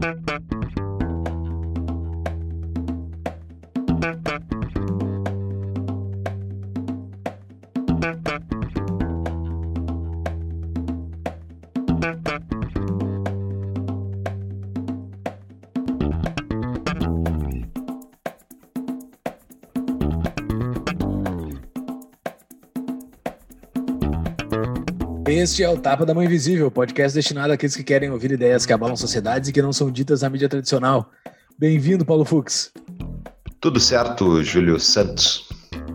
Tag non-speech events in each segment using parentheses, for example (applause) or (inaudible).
Thank you. Este é o Tapa da Mão Invisível, podcast destinado àqueles que querem ouvir ideias que abalam sociedades e que não são ditas na mídia tradicional. Bem-vindo, Paulo Fux. Tudo certo, Júlio Santos.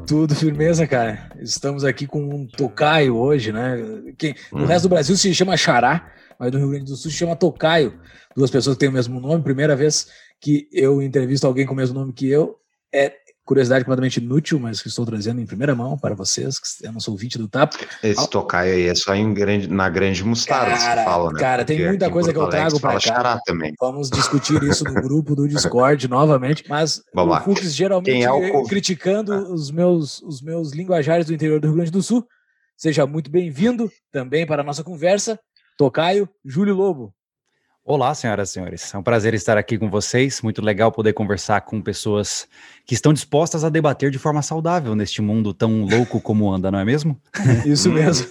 Tudo firmeza, cara. Estamos aqui com um tocaio hoje, né? Que no hum. resto do Brasil se chama Xará, mas no Rio Grande do Sul se chama tocaio. Duas pessoas que têm o mesmo nome. Primeira vez que eu entrevisto alguém com o mesmo nome que eu é curiosidade completamente inútil, mas que estou trazendo em primeira mão para vocês, que eu não sou ouvinte do TAP. Esse tocaio aí é só em grande, na grande mostarda cara, que fala, né? Cara, tem Porque muita coisa que eu trago para cá. Também. Vamos discutir isso no grupo do Discord (laughs) novamente, mas Vamos o Fux geralmente é o... criticando ah. os, meus, os meus linguajares do interior do Rio Grande do Sul. Seja muito bem-vindo também para a nossa conversa. Tocaio, Júlio Lobo. Olá, senhoras e senhores. É um prazer estar aqui com vocês. Muito legal poder conversar com pessoas que estão dispostas a debater de forma saudável neste mundo tão louco como anda, não é mesmo? (laughs) Isso mesmo.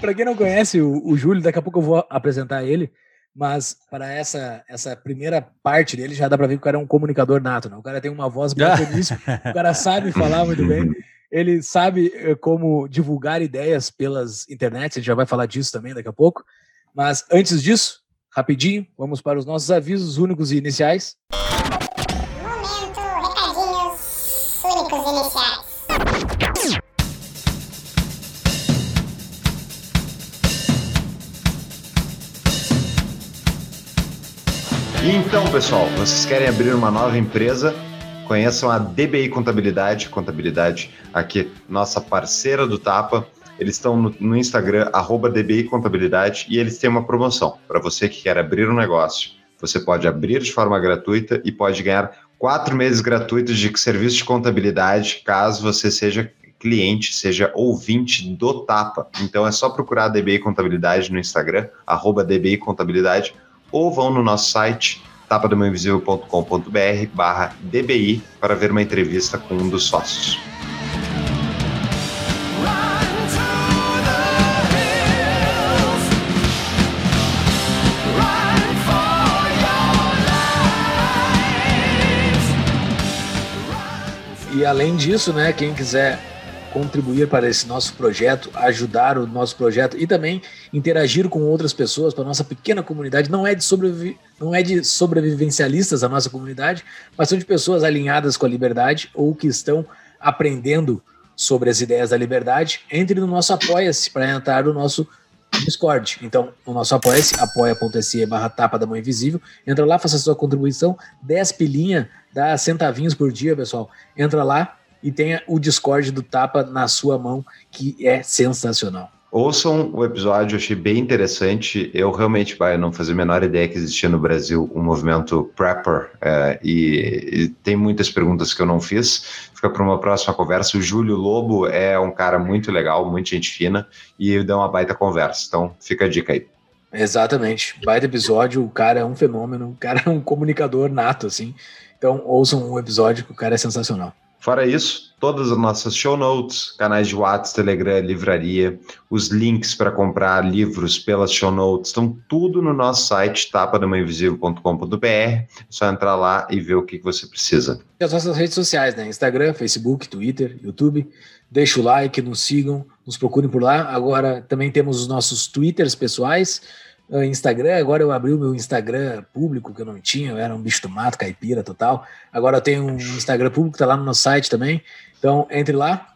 para quem não conhece o, o Júlio, daqui a pouco eu vou apresentar ele, mas para essa essa primeira parte dele já dá para ver que o cara é um comunicador nato, né? O cara tem uma voz bacaníssima, (laughs) o cara sabe falar muito bem. Ele sabe eh, como divulgar ideias pelas internets, a gente já vai falar disso também daqui a pouco. Mas antes disso, Rapidinho, vamos para os nossos avisos únicos e iniciais. Momento, recadinhos únicos e iniciais. Então, pessoal, vocês querem abrir uma nova empresa? Conheçam a DBI Contabilidade, contabilidade aqui, nossa parceira do Tapa eles estão no, no Instagram, arroba DBI Contabilidade, e eles têm uma promoção. Para você que quer abrir um negócio, você pode abrir de forma gratuita e pode ganhar quatro meses gratuitos de serviço de contabilidade, caso você seja cliente, seja ouvinte do Tapa. Então é só procurar a DBI Contabilidade no Instagram, arroba DBI Contabilidade, ou vão no nosso site tapadomainvisível.com.br barra DBI para ver uma entrevista com um dos sócios. E além disso, né, quem quiser contribuir para esse nosso projeto, ajudar o nosso projeto e também interagir com outras pessoas para nossa pequena comunidade. Não é de sobrevi não é de sobrevivencialistas a nossa comunidade, mas são de pessoas alinhadas com a liberdade ou que estão aprendendo sobre as ideias da liberdade. Entre no nosso Apoia-se para entrar no nosso Discord. Então, o nosso apoia-se, apoia.se barra tapa da mão invisível. Entra lá, faça sua contribuição, 10 pilinha, dá centavinhos por dia, pessoal. Entra lá e tenha o Discord do Tapa na sua mão, que é sensacional. Ouçam o episódio, achei bem interessante. Eu realmente vai não fazia a menor ideia que existia no Brasil um movimento prepper é, e, e, tem muitas perguntas que eu não fiz. Fica para uma próxima conversa. O Júlio Lobo é um cara muito legal, muito gente fina e dá uma baita conversa. Então fica a dica aí. Exatamente, baita episódio. O cara é um fenômeno, o cara é um comunicador nato, assim. Então ouçam um episódio que o cara é sensacional. Fora isso, todas as nossas show notes, canais de WhatsApp, Telegram, livraria, os links para comprar livros pelas show notes, estão tudo no nosso site, tapadamainvisível.com.br. É só entrar lá e ver o que você precisa. E as nossas redes sociais, né? Instagram, Facebook, Twitter, YouTube. Deixa o like, nos sigam, nos procurem por lá. Agora também temos os nossos Twitters pessoais. Instagram, agora eu abri o meu Instagram público, que eu não tinha, eu era um bicho do mato, caipira total. Agora eu tenho um Instagram público, tá lá no nosso site também. Então, entre lá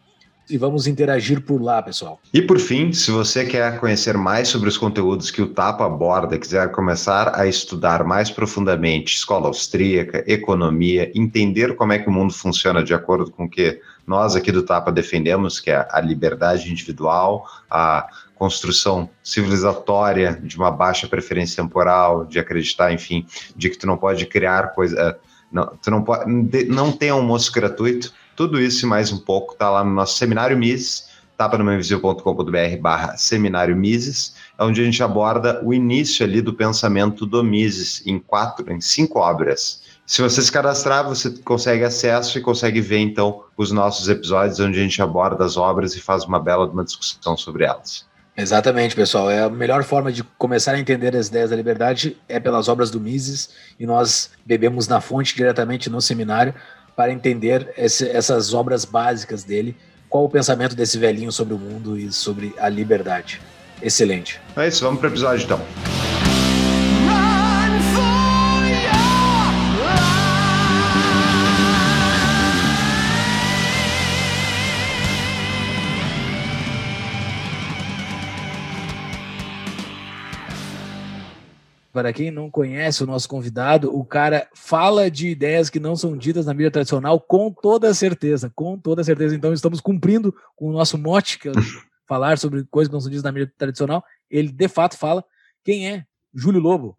e vamos interagir por lá, pessoal. E por fim, se você quer conhecer mais sobre os conteúdos que o Tapa aborda, quiser começar a estudar mais profundamente escola austríaca, economia, entender como é que o mundo funciona de acordo com o que nós aqui do Tapa defendemos, que é a liberdade individual, a construção civilizatória de uma baixa preferência temporal, de acreditar, enfim, de que tu não pode criar coisa, eh, não, tu não pode, não tem almoço gratuito, tudo isso e mais um pouco está lá no nosso seminário Mises, tapanomeinvisível.com.br barra seminário Mises, onde a gente aborda o início ali do pensamento do Mises em quatro, em cinco obras. Se você se cadastrar, você consegue acesso e consegue ver então os nossos episódios onde a gente aborda as obras e faz uma bela uma discussão sobre elas. Exatamente, pessoal. É a melhor forma de começar a entender as ideias da liberdade é pelas obras do Mises e nós bebemos na fonte diretamente no seminário para entender esse, essas obras básicas dele, qual o pensamento desse velhinho sobre o mundo e sobre a liberdade. Excelente. É isso, vamos para o episódio então. Para quem não conhece o nosso convidado, o cara fala de ideias que não são ditas na mídia tradicional com toda certeza, com toda certeza. Então estamos cumprindo com o nosso mote, que é (laughs) falar sobre coisas que não são ditas na mídia tradicional. Ele de fato fala. Quem é? Júlio Lobo.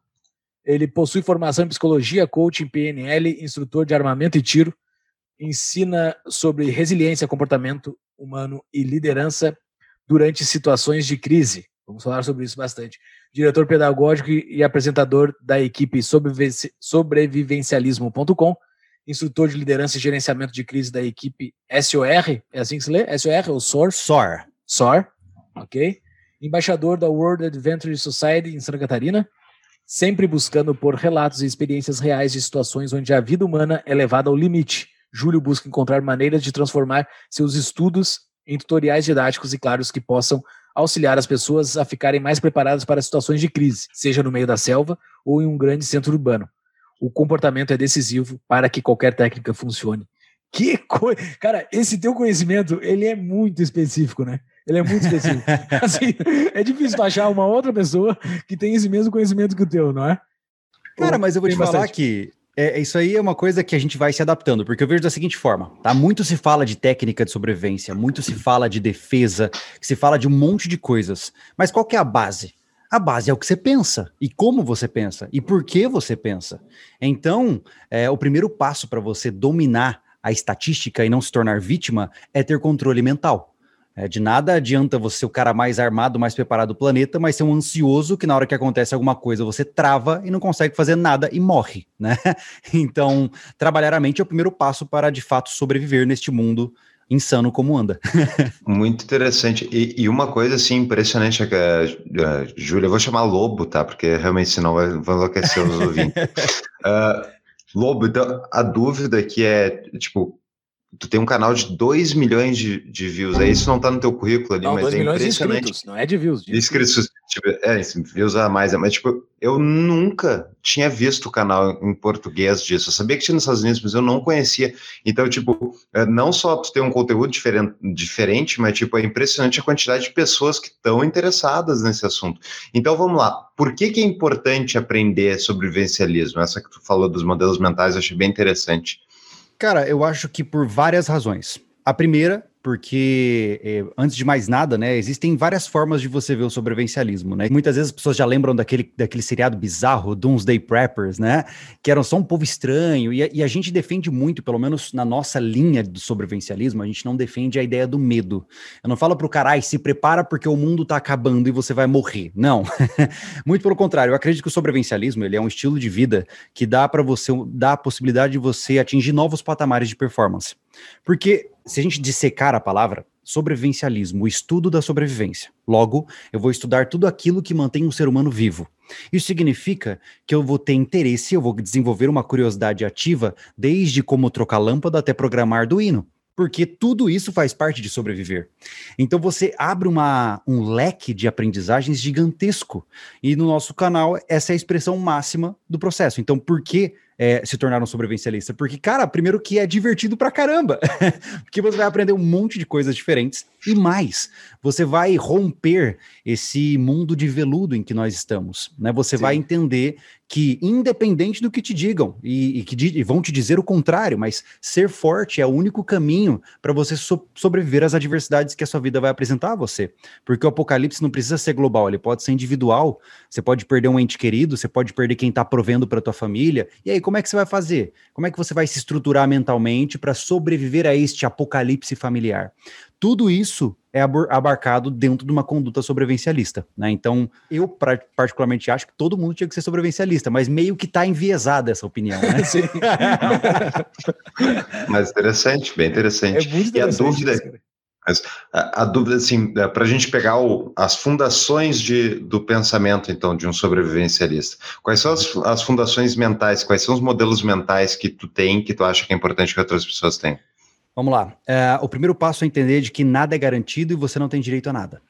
Ele possui formação em psicologia, coaching, PNL, instrutor de armamento e tiro, ensina sobre resiliência, comportamento humano e liderança durante situações de crise. Vamos falar sobre isso bastante diretor pedagógico e apresentador da equipe sobrevivencialismo.com, instrutor de liderança e gerenciamento de crise da equipe SOR, é assim que se lê? SOR ou SOR? SOR. SOR, ok. Embaixador da World Adventure Society em Santa Catarina, sempre buscando por relatos e experiências reais de situações onde a vida humana é levada ao limite. Júlio busca encontrar maneiras de transformar seus estudos em tutoriais didáticos e claros que possam auxiliar as pessoas a ficarem mais preparadas para situações de crise, seja no meio da selva ou em um grande centro urbano. O comportamento é decisivo para que qualquer técnica funcione. Que coisa! Cara, esse teu conhecimento, ele é muito específico, né? Ele é muito específico. (laughs) assim, é difícil achar uma outra pessoa que tem esse mesmo conhecimento que o teu, não é? Cara, mas eu vou te falar bastante. que é, isso aí é uma coisa que a gente vai se adaptando, porque eu vejo da seguinte forma, tá? Muito se fala de técnica de sobrevivência, muito se fala de defesa, se fala de um monte de coisas. Mas qual que é a base? A base é o que você pensa e como você pensa e por que você pensa. Então, é, o primeiro passo para você dominar a estatística e não se tornar vítima é ter controle mental. É, de nada adianta você ser o cara mais armado, mais preparado do planeta, mas ser um ansioso que na hora que acontece alguma coisa você trava e não consegue fazer nada e morre, né? (laughs) Então, trabalhar a mente é o primeiro passo para de fato sobreviver neste mundo insano como anda. (laughs) Muito interessante. E, e, uma coisa assim impressionante é que a, a Júlia, eu vou chamar Lobo, tá? Porque realmente senão vai, vai enlouquecer os ouvintes. uh, (laughs) Lobo, então a dúvida que é, tipo, Tu tem um canal de 2 milhões de, de views. Aí isso não tá no teu currículo ali, não, mas 2 é milhões. De inscritos, não é de views. De inscritos. Tipo, é, views a mais. Mas, tipo, eu nunca tinha visto o canal em português disso. Eu sabia que tinha nos Estados Unidos, mas eu não conhecia. Então, tipo, é, não só tu tem um conteúdo diferente, diferente mas, tipo, é impressionante a quantidade de pessoas que estão interessadas nesse assunto. Então, vamos lá. Por que, que é importante aprender sobre vivencialismo? Essa que tu falou dos modelos mentais, eu achei bem interessante. Cara, eu acho que por várias razões. A primeira porque, eh, antes de mais nada, né, existem várias formas de você ver o sobrevivencialismo, né? Muitas vezes as pessoas já lembram daquele, daquele seriado bizarro, Doomsday Preppers, né? Que eram só um povo estranho, e a, e a gente defende muito, pelo menos na nossa linha do sobrevivencialismo, a gente não defende a ideia do medo. Eu não falo pro caralho, se prepara porque o mundo tá acabando e você vai morrer. Não. (laughs) muito pelo contrário, eu acredito que o sobrevivencialismo, ele é um estilo de vida que dá para você, dá a possibilidade de você atingir novos patamares de performance. Porque se a gente dissecar a palavra, sobrevivencialismo, o estudo da sobrevivência. Logo, eu vou estudar tudo aquilo que mantém um ser humano vivo. Isso significa que eu vou ter interesse, eu vou desenvolver uma curiosidade ativa, desde como trocar lâmpada até programar Arduino porque tudo isso faz parte de sobreviver. Então você abre uma, um leque de aprendizagens gigantesco. E no nosso canal, essa é a expressão máxima do processo. Então, por que é, se tornar um sobrevivencialista? Porque, cara, primeiro que é divertido pra caramba. (laughs) porque você vai aprender um monte de coisas diferentes e mais. Você vai romper esse mundo de veludo em que nós estamos. Né? Você Sim. vai entender que, independente do que te digam, e, e que e vão te dizer o contrário, mas ser forte é o único caminho para você so sobreviver às adversidades que a sua vida vai apresentar a você. Porque o apocalipse não precisa ser global, ele pode ser individual. Você pode perder um ente querido, você pode perder quem está provendo para tua família. E aí, como é que você vai fazer? Como é que você vai se estruturar mentalmente para sobreviver a este apocalipse familiar? Tudo isso é abarcado dentro de uma conduta sobrevivencialista, né? Então, eu particularmente acho que todo mundo tinha que ser sobrevivencialista, mas meio que está enviesada essa opinião, né? (laughs) Sim. (laughs) mas interessante, bem interessante. É muito interessante. E a dúvida, isso, mas a, a, dúvida, assim, é, para a gente pegar o, as fundações de, do pensamento, então, de um sobrevivencialista, quais são as, as fundações mentais, quais são os modelos mentais que tu tem, que tu acha que é importante que outras pessoas tenham? Vamos lá. É, o primeiro passo é entender de que nada é garantido e você não tem direito a nada.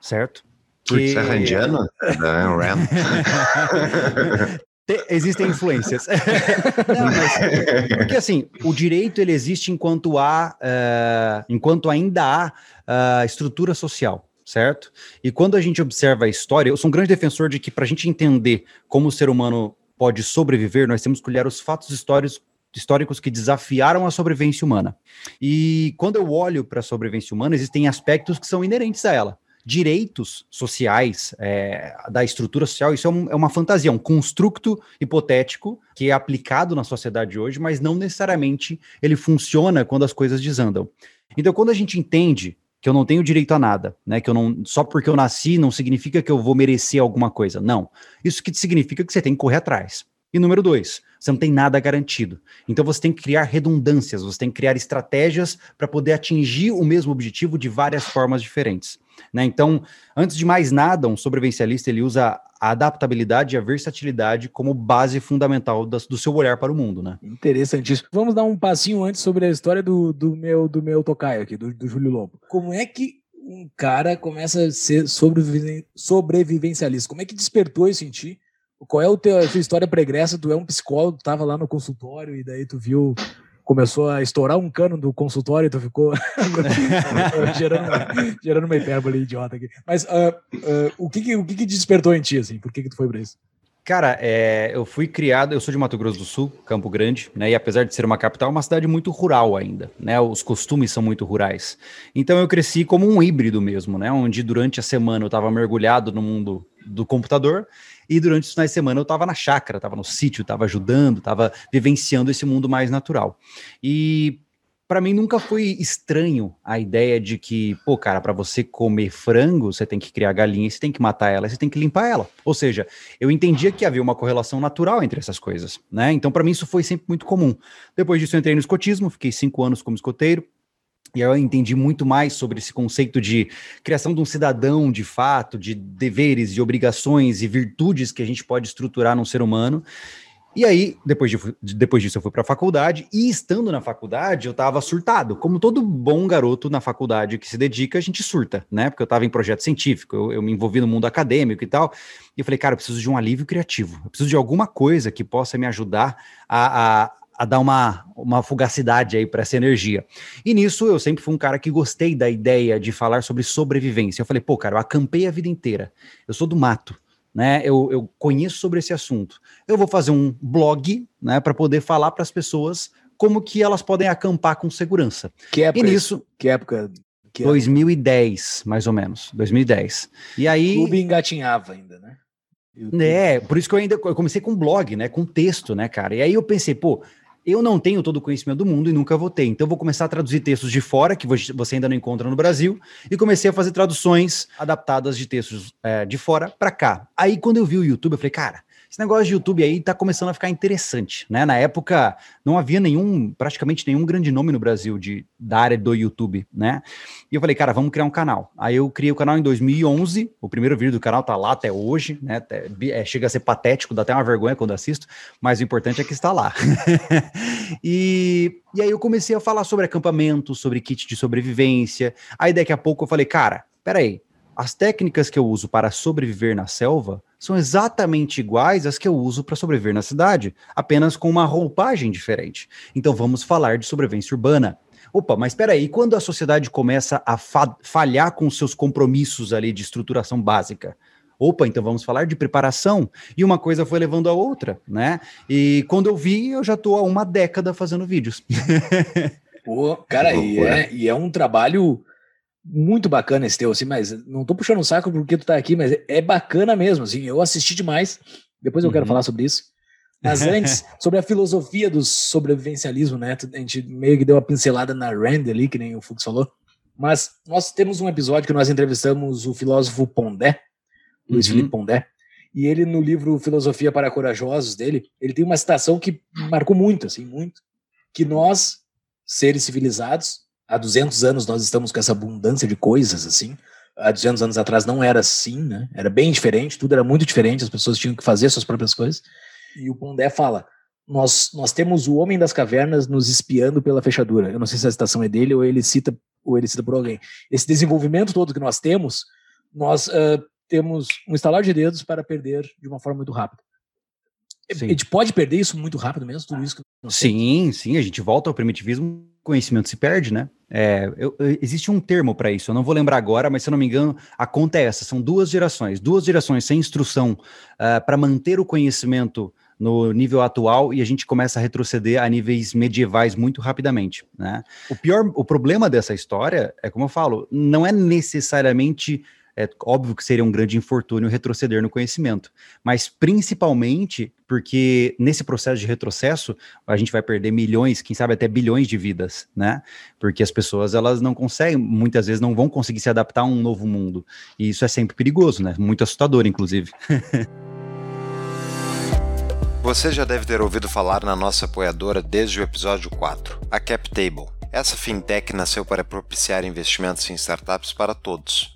Certo? Que... Você (laughs) é randiano? (laughs) Existem influências. (laughs) (laughs) não, mas, porque assim, o direito ele existe enquanto há, uh, enquanto ainda há uh, estrutura social, certo? E quando a gente observa a história, eu sou um grande defensor de que para a gente entender como o ser humano pode sobreviver, nós temos que olhar os fatos históricos históricos que desafiaram a sobrevivência humana. E quando eu olho para a sobrevivência humana, existem aspectos que são inerentes a ela. Direitos sociais é, da estrutura social, isso é, um, é, uma fantasia, um construto hipotético que é aplicado na sociedade hoje, mas não necessariamente ele funciona quando as coisas desandam. Então, quando a gente entende que eu não tenho direito a nada, né? Que eu não só porque eu nasci não significa que eu vou merecer alguma coisa. Não. Isso que significa que você tem que correr atrás. E número dois, você não tem nada garantido. Então você tem que criar redundâncias, você tem que criar estratégias para poder atingir o mesmo objetivo de várias formas diferentes. Né? Então, antes de mais nada, um sobrevivencialista ele usa a adaptabilidade e a versatilidade como base fundamental do, do seu olhar para o mundo, né? Interessantíssimo. Vamos dar um passinho antes sobre a história do, do meu do meu tocaio aqui, do, do Júlio Lobo. Como é que um cara começa a ser sobrevivencialista? Como é que despertou isso em ti? Qual é teu, a tua história pregressa? Tu é um psicólogo, tu tava lá no consultório e daí tu viu, começou a estourar um cano do consultório e tu (laughs) ficou gerando, gerando uma hipérbole idiota aqui. Mas uh, uh, o, que, que o que, que, despertou em ti, assim? Por que, que tu foi pra isso? Cara, é, eu fui criado, eu sou de Mato Grosso do Sul, Campo Grande, né? E apesar de ser uma capital, é uma cidade muito rural ainda, né? Os costumes são muito rurais. Então eu cresci como um híbrido mesmo, né? Onde durante a semana eu estava mergulhado no mundo do computador e durante os finais de semana eu estava na chácara, estava no sítio, estava ajudando, estava vivenciando esse mundo mais natural. E para mim nunca foi estranho a ideia de que, pô, cara, para você comer frango, você tem que criar galinha, você tem que matar ela, você tem que limpar ela. Ou seja, eu entendia que havia uma correlação natural entre essas coisas, né? Então, para mim, isso foi sempre muito comum. Depois disso, eu entrei no escotismo, fiquei cinco anos como escoteiro. E eu entendi muito mais sobre esse conceito de criação de um cidadão de fato, de deveres e obrigações e virtudes que a gente pode estruturar num ser humano. E aí, depois, de, depois disso, eu fui para a faculdade, e estando na faculdade, eu estava surtado. Como todo bom garoto na faculdade que se dedica, a gente surta, né? Porque eu estava em projeto científico, eu, eu, me envolvi no mundo acadêmico e tal. E eu falei, cara, eu preciso de um alívio criativo, eu preciso de alguma coisa que possa me ajudar a, a a dar uma, uma fugacidade aí para essa energia. E nisso eu sempre fui um cara que gostei da ideia de falar sobre sobrevivência. Eu falei, pô, cara, eu acampei a vida inteira. Eu sou do mato, né? Eu, eu conheço sobre esse assunto. Eu vou fazer um blog, né, para poder falar para as pessoas como que elas podem acampar com segurança. Que época? E nisso, que época? Que 2010, mais ou menos, 2010. E aí o clube engatinhava ainda, né? É, por isso que eu ainda eu comecei com blog, né, com texto, né, cara. E aí eu pensei, pô, eu não tenho todo o conhecimento do mundo e nunca vou ter. Então, vou começar a traduzir textos de fora, que você ainda não encontra no Brasil, e comecei a fazer traduções adaptadas de textos é, de fora para cá. Aí, quando eu vi o YouTube, eu falei, cara, esse negócio de YouTube aí tá começando a ficar interessante, né? Na época não havia nenhum, praticamente nenhum grande nome no Brasil de, da área do YouTube, né? E eu falei, cara, vamos criar um canal. Aí eu criei o canal em 2011, o primeiro vídeo do canal tá lá até hoje, né? É, chega a ser patético, dá até uma vergonha quando assisto, mas o importante é que está lá. (laughs) e, e aí eu comecei a falar sobre acampamento, sobre kit de sobrevivência. Aí daqui a pouco eu falei, cara, peraí, as técnicas que eu uso para sobreviver na selva são exatamente iguais às que eu uso para sobreviver na cidade, apenas com uma roupagem diferente. Então vamos falar de sobrevivência urbana. Opa, mas espera aí, quando a sociedade começa a fa falhar com seus compromissos ali de estruturação básica? Opa, então vamos falar de preparação. E uma coisa foi levando a outra, né? E quando eu vi, eu já estou há uma década fazendo vídeos. (laughs) Pô, cara, e é, e é um trabalho muito bacana esse teu, assim, mas não tô puxando o um saco porque tu tá aqui, mas é bacana mesmo, assim, eu assisti demais, depois eu uhum. quero falar sobre isso. Mas (laughs) antes, sobre a filosofia do sobrevivencialismo, né, a gente meio que deu uma pincelada na Rand ali, que nem o Fux falou. Mas nós temos um episódio que nós entrevistamos o filósofo Pondé, Luiz Uhum. Felipe Pondé, e ele no livro Filosofia para Corajosos dele, ele tem uma citação que marcou muito, assim, muito, que nós, seres civilizados, há 200 anos nós estamos com essa abundância de coisas, assim, há 200 anos atrás não era assim, né? Era bem diferente, tudo era muito diferente, as pessoas tinham que fazer suas próprias coisas. E o Pondé fala: nós, nós temos o homem das cavernas nos espiando pela fechadura. Eu não sei se a citação é dele ou ele cita ou ele cita por alguém. Esse desenvolvimento todo que nós temos, nós ah, temos um estalar de dedos para perder de uma forma muito rápida. Sim. A gente pode perder isso muito rápido mesmo, tudo isso? Sim, sim, a gente volta ao primitivismo, conhecimento se perde, né? É, eu- eu- existe um termo para isso, eu não vou lembrar agora, mas se eu não me engano, a conta é essa: são duas gerações, duas gerações sem instrução para manter o conhecimento no nível atual e a gente começa a retroceder a níveis medievais muito rapidamente, né? O pior, o problema dessa história é como eu falo, não é necessariamente é óbvio que seria um grande infortúnio retroceder no conhecimento, mas principalmente porque nesse processo de retrocesso a gente vai perder milhões, quem sabe até bilhões de vidas, né? Porque as pessoas elas não conseguem, muitas vezes não vão conseguir se adaptar a um novo mundo. E isso é sempre perigoso, né? Muito assustador, inclusive. (laughs) Você já deve ter ouvido falar na nossa apoiadora desde o episódio 4, a CapTable. Essa fintech nasceu para propiciar investimentos em startups para todos.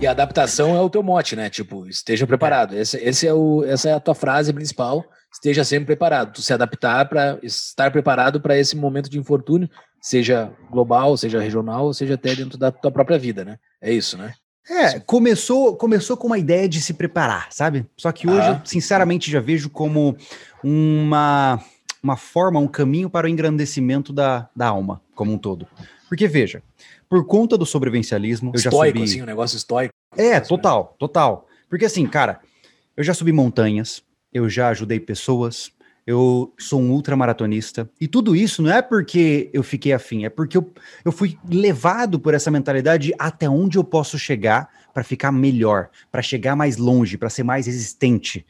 E a adaptação é o teu mote, né? Tipo, esteja preparado. Esse, esse é o, essa é a tua frase principal. Esteja sempre preparado. Tu se adaptar para estar preparado para esse momento de infortúnio, seja global, seja regional, seja até dentro da tua própria vida, né? É isso, né? É, começou, começou com uma ideia de se preparar, sabe? Só que hoje, Ah. eu, sinceramente, já vejo como uma, uma forma, um caminho para o engrandecimento da, da alma como um todo. Porque, veja, por conta do sobrevivencialismo, estoico, subi... assim, um negócio estoico. É, total, total. Porque assim, cara, eu já subi montanhas, eu já ajudei pessoas, eu sou um ultramaratonista, e tudo isso não é porque eu fiquei afim, é porque eu, eu fui levado por essa mentalidade de até onde eu posso chegar para ficar melhor, para chegar mais longe, para ser mais resistente.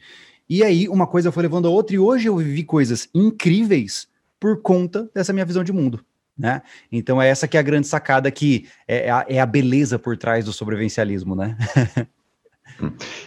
E aí uma coisa foi levando a outra, e hoje eu vivi coisas incríveis por conta dessa minha visão de mundo. Né? Então é essa que é a grande sacada que é, é a, é a beleza por trás do sobrevivencialismo, né?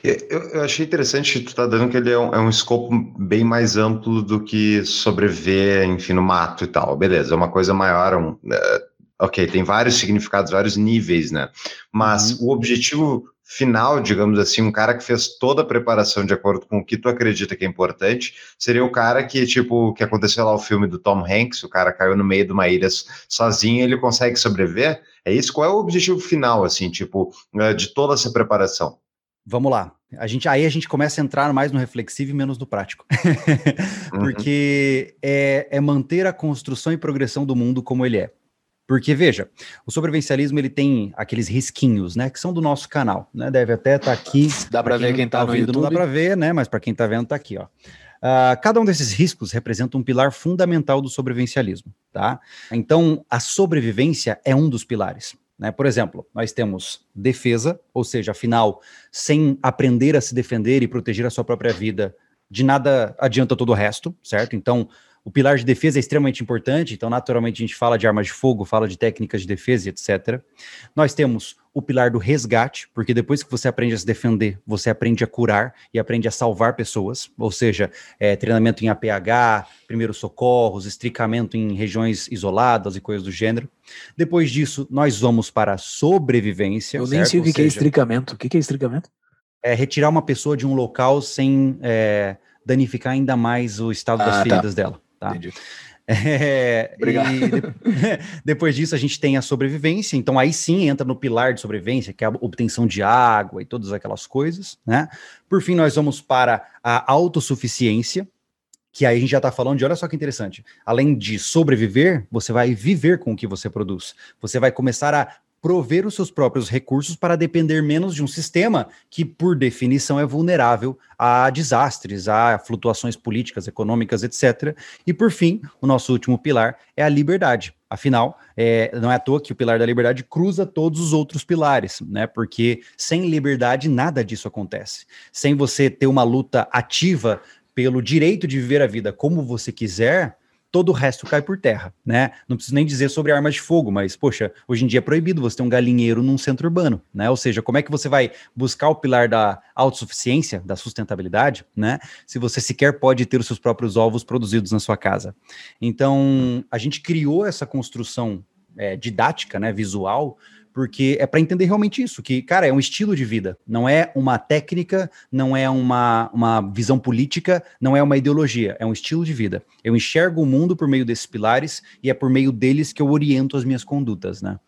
Eu, eu achei interessante que tu tá dando que ele é um, é um escopo bem mais amplo do que sobreviver, enfim, no mato e tal. Beleza, é uma coisa maior, um, é, ok, tem vários significados, vários níveis, né? Mas Uhum. o objetivo final, digamos assim, um cara que fez toda a preparação de acordo com o que tu acredita que é importante, seria o cara que, tipo, que aconteceu lá o filme do Tom Hanks, o cara caiu no meio de uma ilha sozinho e ele consegue sobreviver? É isso? Qual é o objetivo final, assim, tipo, eh, de toda essa preparação? Vamos lá. A gente, aí a gente começa a entrar mais no reflexivo e menos no prático. (laughs) Uhum. Porque é, é manter a construção e progressão do mundo como ele é. Porque, veja, o sobrevivencialismo ele tem aqueles risquinhos, né? Que são do nosso canal, né? Deve até estar aqui. Dá para ver quem tá no ouvindo, Não dá para ver, né? Mas para quem tá vendo, tá aqui, ó. Ah, cada um desses riscos representa um pilar fundamental do sobrevivencialismo, tá? Então, a sobrevivência é um dos pilares. Né? Por exemplo, nós temos defesa, ou seja, afinal, sem aprender a se defender e proteger a sua própria vida, de nada adianta todo o resto, certo? Então, o pilar de defesa é extremamente importante, então, naturalmente, a gente fala de armas de fogo, fala de técnicas de defesa e etc. Nós temos o pilar do resgate, porque depois que você aprende a se defender, você aprende a curar e aprende a salvar pessoas, ou seja, é, treinamento em APH, primeiros socorros, estricamento em regiões isoladas e coisas do gênero. Depois disso, nós vamos para a sobrevivência. Eu nem certo? sei o que, é seja, estricamento. O que, que é estricamento? é retirar uma pessoa de um local sem é, danificar ainda mais o estado Ah, das tá. feridas dela. Tá? Entendi. (laughs) É, Obrigado. de- (laughs) depois disso, a gente tem a sobrevivência. Então, aí sim entra no pilar de sobrevivência, que é a obtenção de água e todas aquelas coisas, né? Por fim, nós vamos para a autossuficiência. Que aí a gente já está falando de, olha só que interessante, além de sobreviver, você vai viver com o que você produz. Você vai começar a prover os seus próprios recursos para depender menos de um sistema que, por definição, é vulnerável a desastres, a flutuações políticas, econômicas, etc. E, por fim, o nosso último pilar é a liberdade. Afinal, é, não é à toa que o pilar da liberdade cruza todos os outros pilares, né? Porque sem liberdade nada disso acontece. Sem você ter uma luta ativa pelo direito de viver a vida como você quiser, todo o resto cai por terra, né? Não preciso nem dizer sobre armas de fogo, mas, poxa, hoje em dia é proibido você ter um galinheiro num centro urbano, né? Ou seja, como é que você vai buscar o pilar da autossuficiência, da sustentabilidade, né? Se você sequer pode ter os seus próprios ovos produzidos na sua casa. Então, a gente criou essa construção é, didática, né, visual, porque é para entender realmente isso, que, cara, é um estilo de vida, não é uma técnica, não é uma, uma visão política, não é uma ideologia, é um estilo de vida. Eu enxergo o mundo por meio desses pilares e é por meio deles que eu oriento as minhas condutas, né?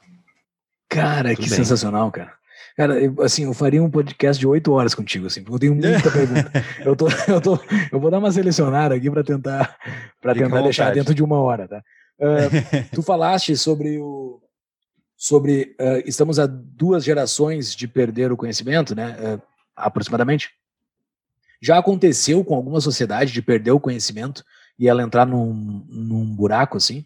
Cara, Tudo que bem. sensacional, cara. Cara, eu, assim, eu faria um podcast de oito horas contigo, assim, porque eu tenho muita (laughs) pergunta. Eu, tô, (laughs) eu, tô, eu vou dar uma selecionada aqui para tentar, pra tentar deixar dentro de uma hora, tá? Uh, (laughs) tu falaste sobre o, sobre uh, estamos a duas gerações de perder o conhecimento, né? Uh, aproximadamente. Já aconteceu com alguma sociedade de perder o conhecimento e ela entrar num, num buraco assim?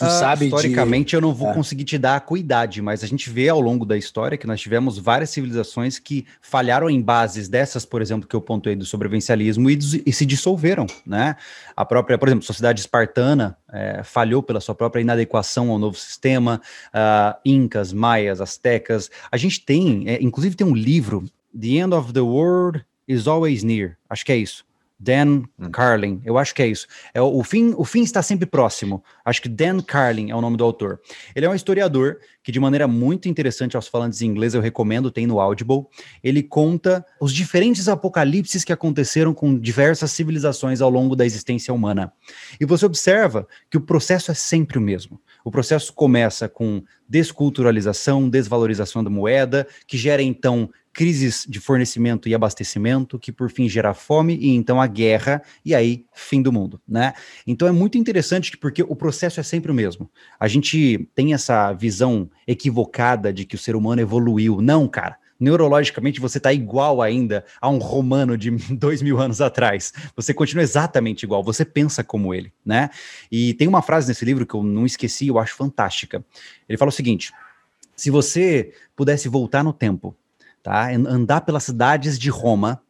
Tu uh, sabe historicamente de... eu não vou é. conseguir te dar a cuidade, mas a gente vê ao longo da história que nós tivemos várias civilizações que falharam em bases dessas, por exemplo, que eu pontuei do sobrevivencialismo e, e se dissolveram, né? A própria, por exemplo, sociedade espartana é, falhou pela sua própria inadequação ao novo sistema, uh, incas, maias, astecas. A gente tem, é, inclusive tem um livro, The End of the World is Always Near, acho que é isso Dan hum. Carlin, eu acho que é isso. É, o, fim, o fim está sempre próximo. Acho que Dan Carlin é o nome do autor. Ele é um historiador que, de maneira muito interessante aos falantes em inglês, eu recomendo, tem no Audible. Ele conta os diferentes apocalipses que aconteceram com diversas civilizações ao longo da existência humana. E você observa que o processo é sempre o mesmo. O processo começa com desculturalização, desvalorização da moeda, que gera então crises de fornecimento e abastecimento, que por fim gera fome e então a guerra, e aí fim do mundo, né? Então é muito interessante porque o processo é sempre o mesmo. A gente tem essa visão equivocada de que o ser humano evoluiu. Não, cara. Neurologicamente você está igual ainda a um romano de (laughs) dois mil anos atrás. Você continua exatamente igual, você pensa como ele, né? E tem uma frase nesse livro que eu não esqueci, eu acho fantástica. Ele fala o seguinte: se você pudesse voltar no tempo tá? Andar pelas cidades de Roma,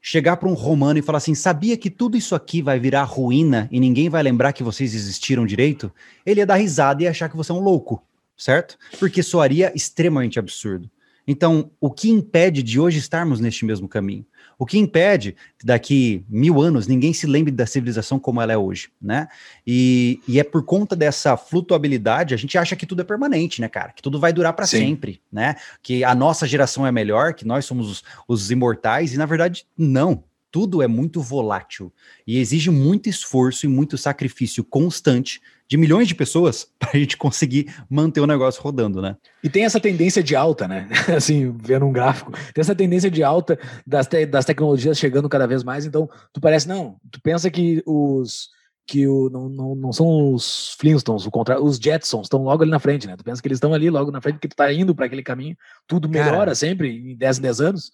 chegar para um romano e falar assim: sabia que tudo isso aqui vai virar ruína e ninguém vai lembrar que vocês existiram direito? Ele ia dar risada e achar que você é um louco, certo? Porque soaria extremamente absurdo. Então, o que impede de hoje estarmos neste mesmo caminho? O que impede daqui mil anos ninguém se lembre da civilização como ela é hoje, né? E, e é por conta dessa flutuabilidade, a gente acha que tudo é permanente, né, cara? Que tudo vai durar para sempre, né? Que a nossa geração é melhor, que nós somos os, os imortais, e na verdade, não tudo é muito volátil e exige muito esforço e muito sacrifício constante de milhões de pessoas (laughs) para a gente conseguir manter o negócio rodando, né? E tem essa tendência de alta, né? (laughs) Assim, vendo um gráfico, tem essa tendência de alta das, te das tecnologias chegando cada vez mais. Então, tu parece, não, tu pensa que os que o, não, não, não são os Flintstones, o contra, os Jetsons estão logo ali na frente, né? Tu pensa que eles estão ali logo na frente, porque tu tá indo para aquele caminho, tudo melhora Cara, sempre em 10 em 10 anos.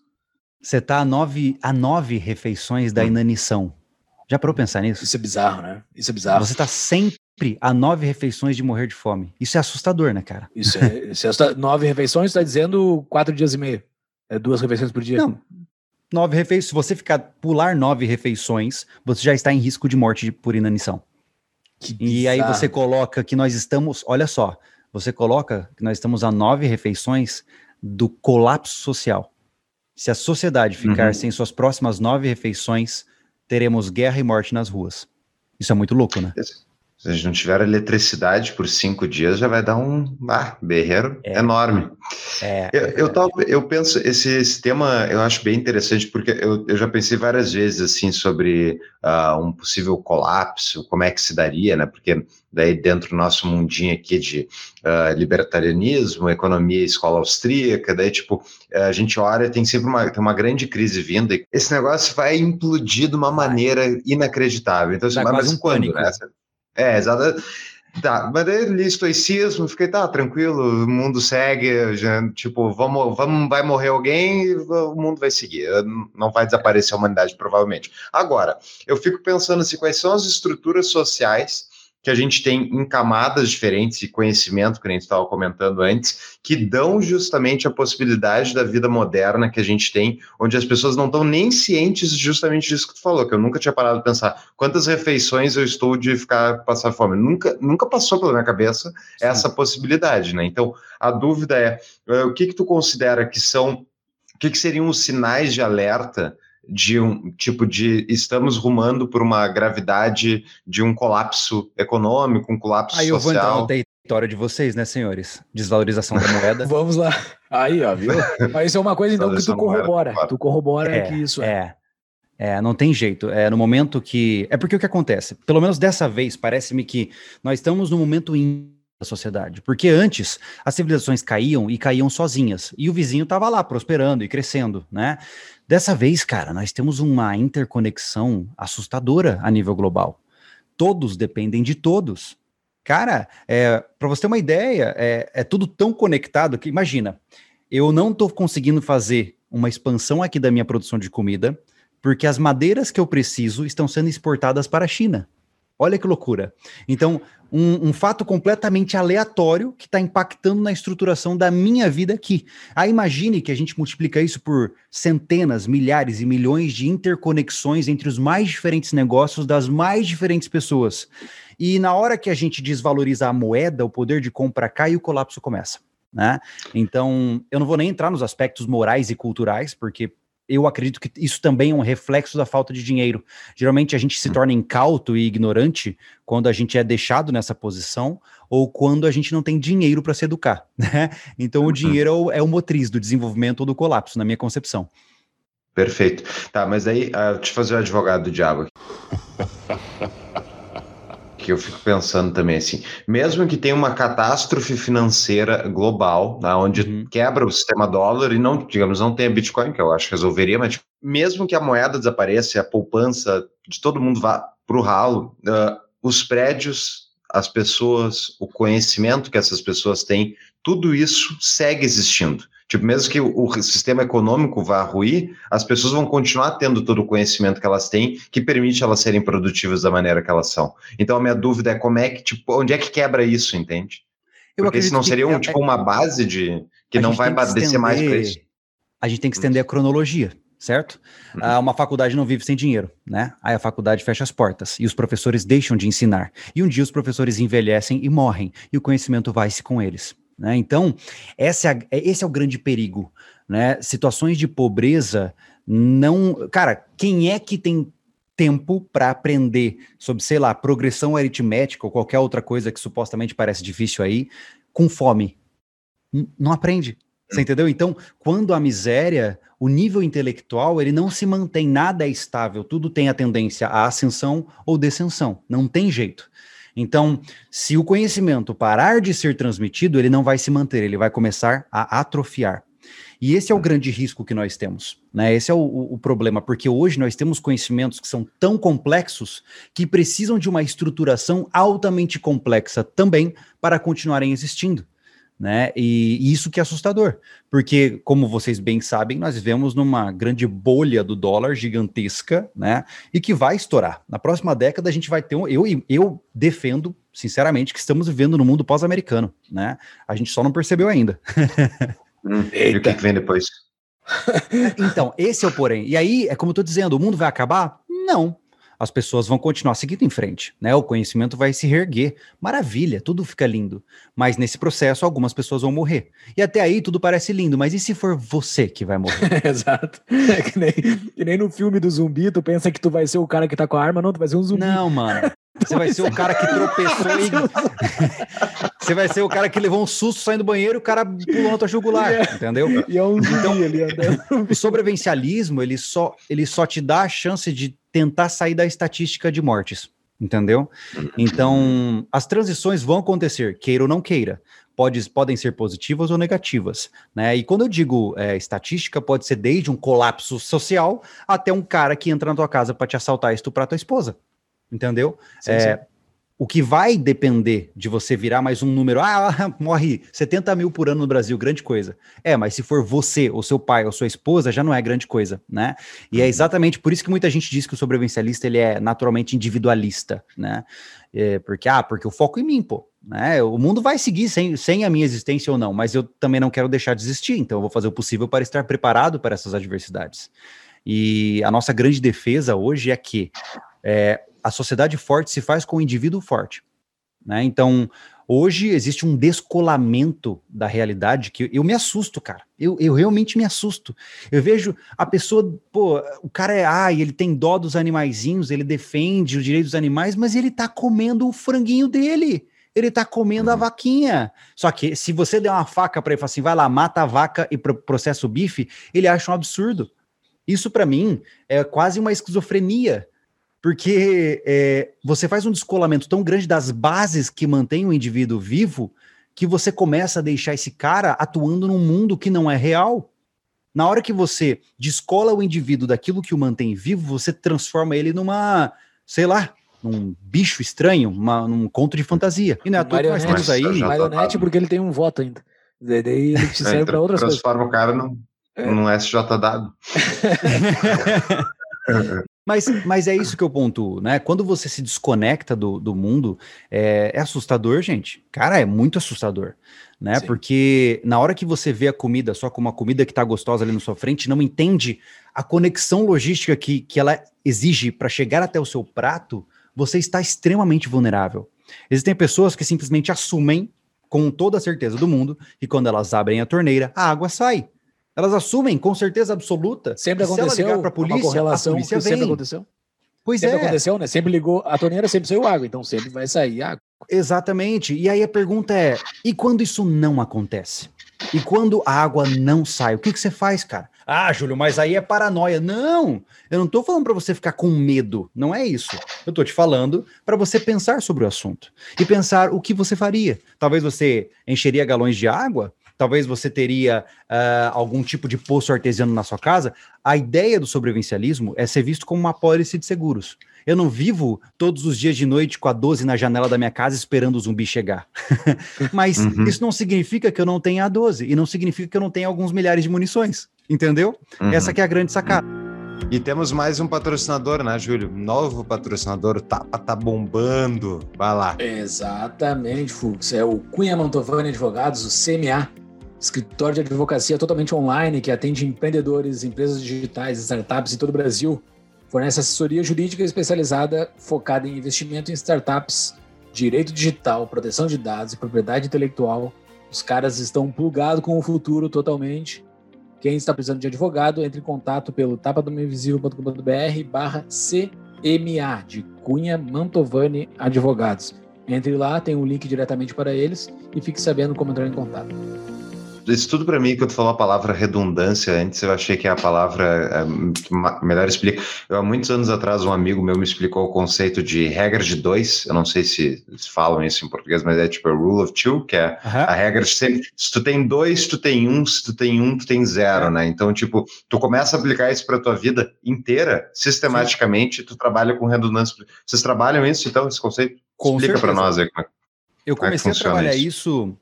Você tá a nove, a nove refeições da hum. inanição. Já parou pensar nisso? Isso é bizarro, né? Isso é bizarro. Você tá sempre a nove refeições de morrer de fome. Isso é assustador, né, cara? Isso é, isso é assustador. Nove refeições, tá dizendo quatro dias e meio. É duas refeições por dia. Não. Nove refeições. Se você ficar pular nove refeições, você já está em risco de morte por inanição. e aí você coloca que nós estamos, olha só, você coloca que nós estamos a nove refeições do colapso social. Se a sociedade ficar uhum. sem suas próximas nove refeições, teremos guerra e morte nas ruas. Isso é muito louco, né? Se a gente não tiver eletricidade por cinco dias, já vai dar um ah, berreiro é. enorme. É, eu, eu, tava, eu penso, esse, esse, tema eu acho bem interessante, porque eu, eu já pensei várias vezes assim sobre uh, um possível colapso, como é que se daria, né? Porque daí dentro do nosso mundinho aqui de uh, libertarianismo, economia, escola austríaca, daí tipo, a gente olha, tem sempre uma, tem uma grande crise vinda, e esse negócio vai implodir de uma maneira inacreditável. Então, assim, mas um quando, pânico. né? É, exato. Tá, mas daí li estoicismo, fiquei, tá, tranquilo, o mundo segue, já, tipo, vamos, vamos, vai morrer alguém e o mundo vai seguir, não vai desaparecer a humanidade, provavelmente. Agora, eu fico pensando assim, quais são as estruturas sociais que a gente tem em camadas diferentes e conhecimento, que a gente estava comentando antes, que dão justamente a possibilidade da vida moderna que a gente tem, onde as pessoas não estão nem cientes justamente disso que tu falou, que eu nunca tinha parado de pensar quantas refeições eu estou de ficar passar fome. Nunca, nunca passou pela minha cabeça Sim. essa possibilidade, né? Então, a dúvida é, eh, o que que tu considera que são, o que que seriam os sinais de alerta de um tipo de estamos rumando por uma gravidade de um colapso econômico, um colapso Aí social. Aí eu vou entrar no território de vocês, né, senhores? Desvalorização da moeda. (laughs) Vamos lá. Aí, ó, viu? (laughs) Mas isso é uma coisa então que tu corrobora. Moeda, tu corrobora é, que isso é. é. É, não tem jeito. É no momento que. É porque o que acontece? Pelo menos dessa vez, parece-me que nós estamos no momento in da sociedade. Porque antes as civilizações caíam e caíam sozinhas. E o vizinho estava lá prosperando e crescendo, né? Dessa vez, cara, nós temos uma interconexão assustadora a nível global. Todos dependem de todos. Cara, é, para você ter uma ideia, é, é tudo tão conectado que, imagina, eu não estou conseguindo fazer uma expansão aqui da minha produção de comida, porque as madeiras que eu preciso estão sendo exportadas para a China. Olha que loucura. Então, um, um fato completamente aleatório que está impactando na estruturação da minha vida aqui. Aí imagine que a gente multiplica isso por centenas, milhares e milhões de interconexões entre os mais diferentes negócios das mais diferentes pessoas. E na hora que a gente desvaloriza a moeda, o poder de compra cai e o colapso começa. Né? Então, eu não vou nem entrar nos aspectos morais e culturais, porque eu acredito que isso também é um reflexo da falta de dinheiro. Geralmente a gente se torna incauto e ignorante quando a gente é deixado nessa posição ou quando a gente não tem dinheiro para se educar. (laughs) Né? Então o uhum. dinheiro é o, é o motriz do desenvolvimento ou do colapso, na minha concepção. Perfeito. Tá, mas aí, uh, deixa eu fazer o advogado do diabo. (laughs) que eu fico pensando também assim, mesmo que tenha uma catástrofe financeira global, né, onde uhum. quebra o sistema dólar e não, digamos, não tenha Bitcoin, que eu acho que resolveria, mas tipo, mesmo que a moeda desapareça, a poupança de todo mundo vá para o ralo, uh, os prédios, as pessoas, o conhecimento que essas pessoas têm, tudo isso segue existindo. Tipo, mesmo que o, o, sistema econômico vá ruir, as pessoas vão continuar tendo todo o conhecimento que elas têm, que permite elas serem produtivas da maneira que elas são. Então, a minha dúvida é como é que, tipo, onde é que quebra isso, entende? Eu Porque não seria um, é, tipo, uma base de que não vai descer mais para isso. A gente tem que estender a cronologia, certo? Uhum. Ah, uma faculdade não vive sem dinheiro, né? Aí a faculdade fecha as portas e os professores deixam de ensinar. E um dia os professores envelhecem e morrem, e o conhecimento vai-se com eles. Né? Então, essa é, é esse é o grande perigo. Né? Situações de pobreza não. Cara, quem é que tem tempo para aprender sobre, sei lá, progressão aritmética ou qualquer outra coisa que supostamente parece difícil aí, com fome? N não aprende. Você entendeu? Então, quando a miséria, o nível intelectual, ele não se mantém, nada é estável, tudo tem a tendência à ascensão ou descensão, não tem jeito. Então, se o conhecimento parar de ser transmitido, ele não vai se manter, ele vai começar a atrofiar. E esse é o grande risco que nós temos, né? Esse é o, o, problema, porque hoje nós temos conhecimentos que são tão complexos que precisam de uma estruturação altamente complexa também para continuarem existindo né? E isso que é assustador, porque, como vocês bem sabem, nós vivemos numa grande bolha do dólar gigantesca, né? E que vai estourar. Na próxima década a gente vai ter um. Eu, eu defendo, sinceramente, que estamos vivendo no mundo pós-americano, né? A gente só não percebeu ainda. hum, e o que, que vem depois? então, esse é o porém. E aí, é como eu tô dizendo, o mundo vai acabar? Não as pessoas vão continuar seguindo em frente, né? O conhecimento vai se reerguer. Maravilha, tudo fica lindo. Mas nesse processo, algumas pessoas vão morrer. E até aí tudo parece lindo, mas e se for você que vai morrer? (laughs) Exato. É que nem, que nem, no filme do zumbi, tu pensa que tu vai ser o cara que tá com a arma, não, tu vai ser um zumbi. Não, mano. Você vai ser o cara que tropeçou (laughs) e. (laughs) Você vai ser o cara que levou um susto saindo do banheiro e o cara pulou na tua jugular, (laughs) É. entendeu? E é um Então, andando. O sobrevivencialismo, ele só, ele só te dá a chance de tentar sair da estatística de mortes, entendeu? Então, as transições vão acontecer, queira ou não queira. Pode, podem ser positivas ou negativas, né? E quando eu digo é, estatística, pode ser desde um colapso social até um cara que entra na tua casa para te assaltar e estuprar tua esposa, entendeu? Sim, É, sim. O que vai depender de você virar mais um número, ah, (laughs) morre 70 mil por ano no Brasil, grande coisa. É, mas se for você, ou seu pai, ou sua esposa, já não é grande coisa, né? E é exatamente por isso que muita gente diz que o sobrevivencialista ele é naturalmente individualista, né? É, porque, ah, porque eu foco em mim, pô. Né? O mundo vai seguir sem, sem a minha existência ou não, mas eu também não quero deixar de existir, então eu vou fazer o possível para estar preparado para essas adversidades. E a nossa grande defesa hoje é que é, a sociedade forte se faz com o indivíduo forte. Né? Então, hoje existe um descolamento da realidade que eu me assusto, cara. Eu, eu realmente me assusto. Eu vejo a pessoa, pô, o cara é, ai, ele tem dó dos animaizinhos, ele defende os direitos dos animais, mas ele tá comendo o franguinho dele. Ele tá comendo a vaquinha. Só que se você der uma faca para ele e falar assim, vai lá, mata a vaca e pro- processa o bife, ele acha um absurdo. Isso para mim é quase uma esquizofrenia, porque é, você faz um descolamento tão grande das bases que mantém o indivíduo vivo que você começa a deixar esse cara atuando num mundo que não é real. Na hora que você descola o indivíduo daquilo que o mantém vivo, você transforma ele numa, sei lá, num bicho estranho, uma- num conto de fantasia. E não é à toa que nós temos aí. Tô- Marionete porque ele tem um voto ainda. Daí ele te É, serve para outras coisas. transforma o cara num, É. num SJW. (laughs) (laughs) (laughs) Mas, mas é isso que eu pontuo, né? Quando você se desconecta do, do mundo, é, é assustador, gente. Cara, é muito assustador, né? Sim. Porque na hora que você vê a comida só como uma comida que tá gostosa ali na sua frente, não entende a conexão logística que, que ela exige para chegar até o seu prato, você está extremamente vulnerável. Existem pessoas que simplesmente assumem, com toda a certeza do mundo, que quando elas abrem a torneira, a água sai. Elas assumem com certeza absoluta. Sempre que se ela aconteceu ligar pra uma polícia, correlação a polícia sempre vem. aconteceu. Pois Sempre é. aconteceu, né? Sempre ligou a torneira, sempre saiu água, então sempre vai sair água. Exatamente. E aí a pergunta é: e quando isso não acontece? E quando a água não sai, o que, que você faz, cara? Ah, Júlio, mas aí é paranoia. Não, eu não tô falando para você ficar com medo, não é isso. Eu tô te falando para você pensar sobre o assunto e pensar o que você faria. Talvez você encheria galões de água, talvez você teria ah, algum tipo de poço artesiano na sua casa. A ideia do sobrevivencialismo é ser visto como uma pólice de seguros. Eu não vivo todos os dias de noite com a 12 na janela da minha casa esperando o zumbi chegar. (laughs) Mas Uhum. isso não significa que eu não tenha a 12 e não significa que eu não tenha alguns milhares de munições. Entendeu? Uhum. Essa que é a grande sacada. E temos mais um patrocinador, né, Júlio? Novo patrocinador, o Tapa tá bombando. Vai lá. Exatamente, Fux. É o Cunha Mantovani Advogados, o CMA, escritório de advocacia totalmente online que atende empreendedores, empresas digitais, startups em todo o Brasil. Fornece assessoria jurídica especializada focada em investimento em startups, direito digital, proteção de dados e propriedade intelectual. Os caras estão plugados com o futuro totalmente. Quem está precisando de advogado, entre em contato pelo tapadomainvisível.com.br barra CMA, de Cunha Mantovani Advogados. Entre lá, tem um link diretamente para eles e fique sabendo como entrar em contato. Isso tudo para mim, quando tu falou a palavra redundância, antes eu achei que a palavra é, que ma- melhor explica. Eu, há muitos anos atrás, um amigo meu me explicou o conceito de regra de dois. Eu não sei se falam isso em português, mas é tipo a rule of two, que é a regra de sempre. Se tu tem dois, tu tem um, se tu tem um, tu tem zero, né? Então, tipo, tu começa a aplicar isso pra tua vida inteira, sistematicamente, tu trabalha com redundância. Vocês trabalham isso, então, esse conceito? Com Explica certeza. nós aí como é. Eu Como é comecei a trabalhar isso? isso.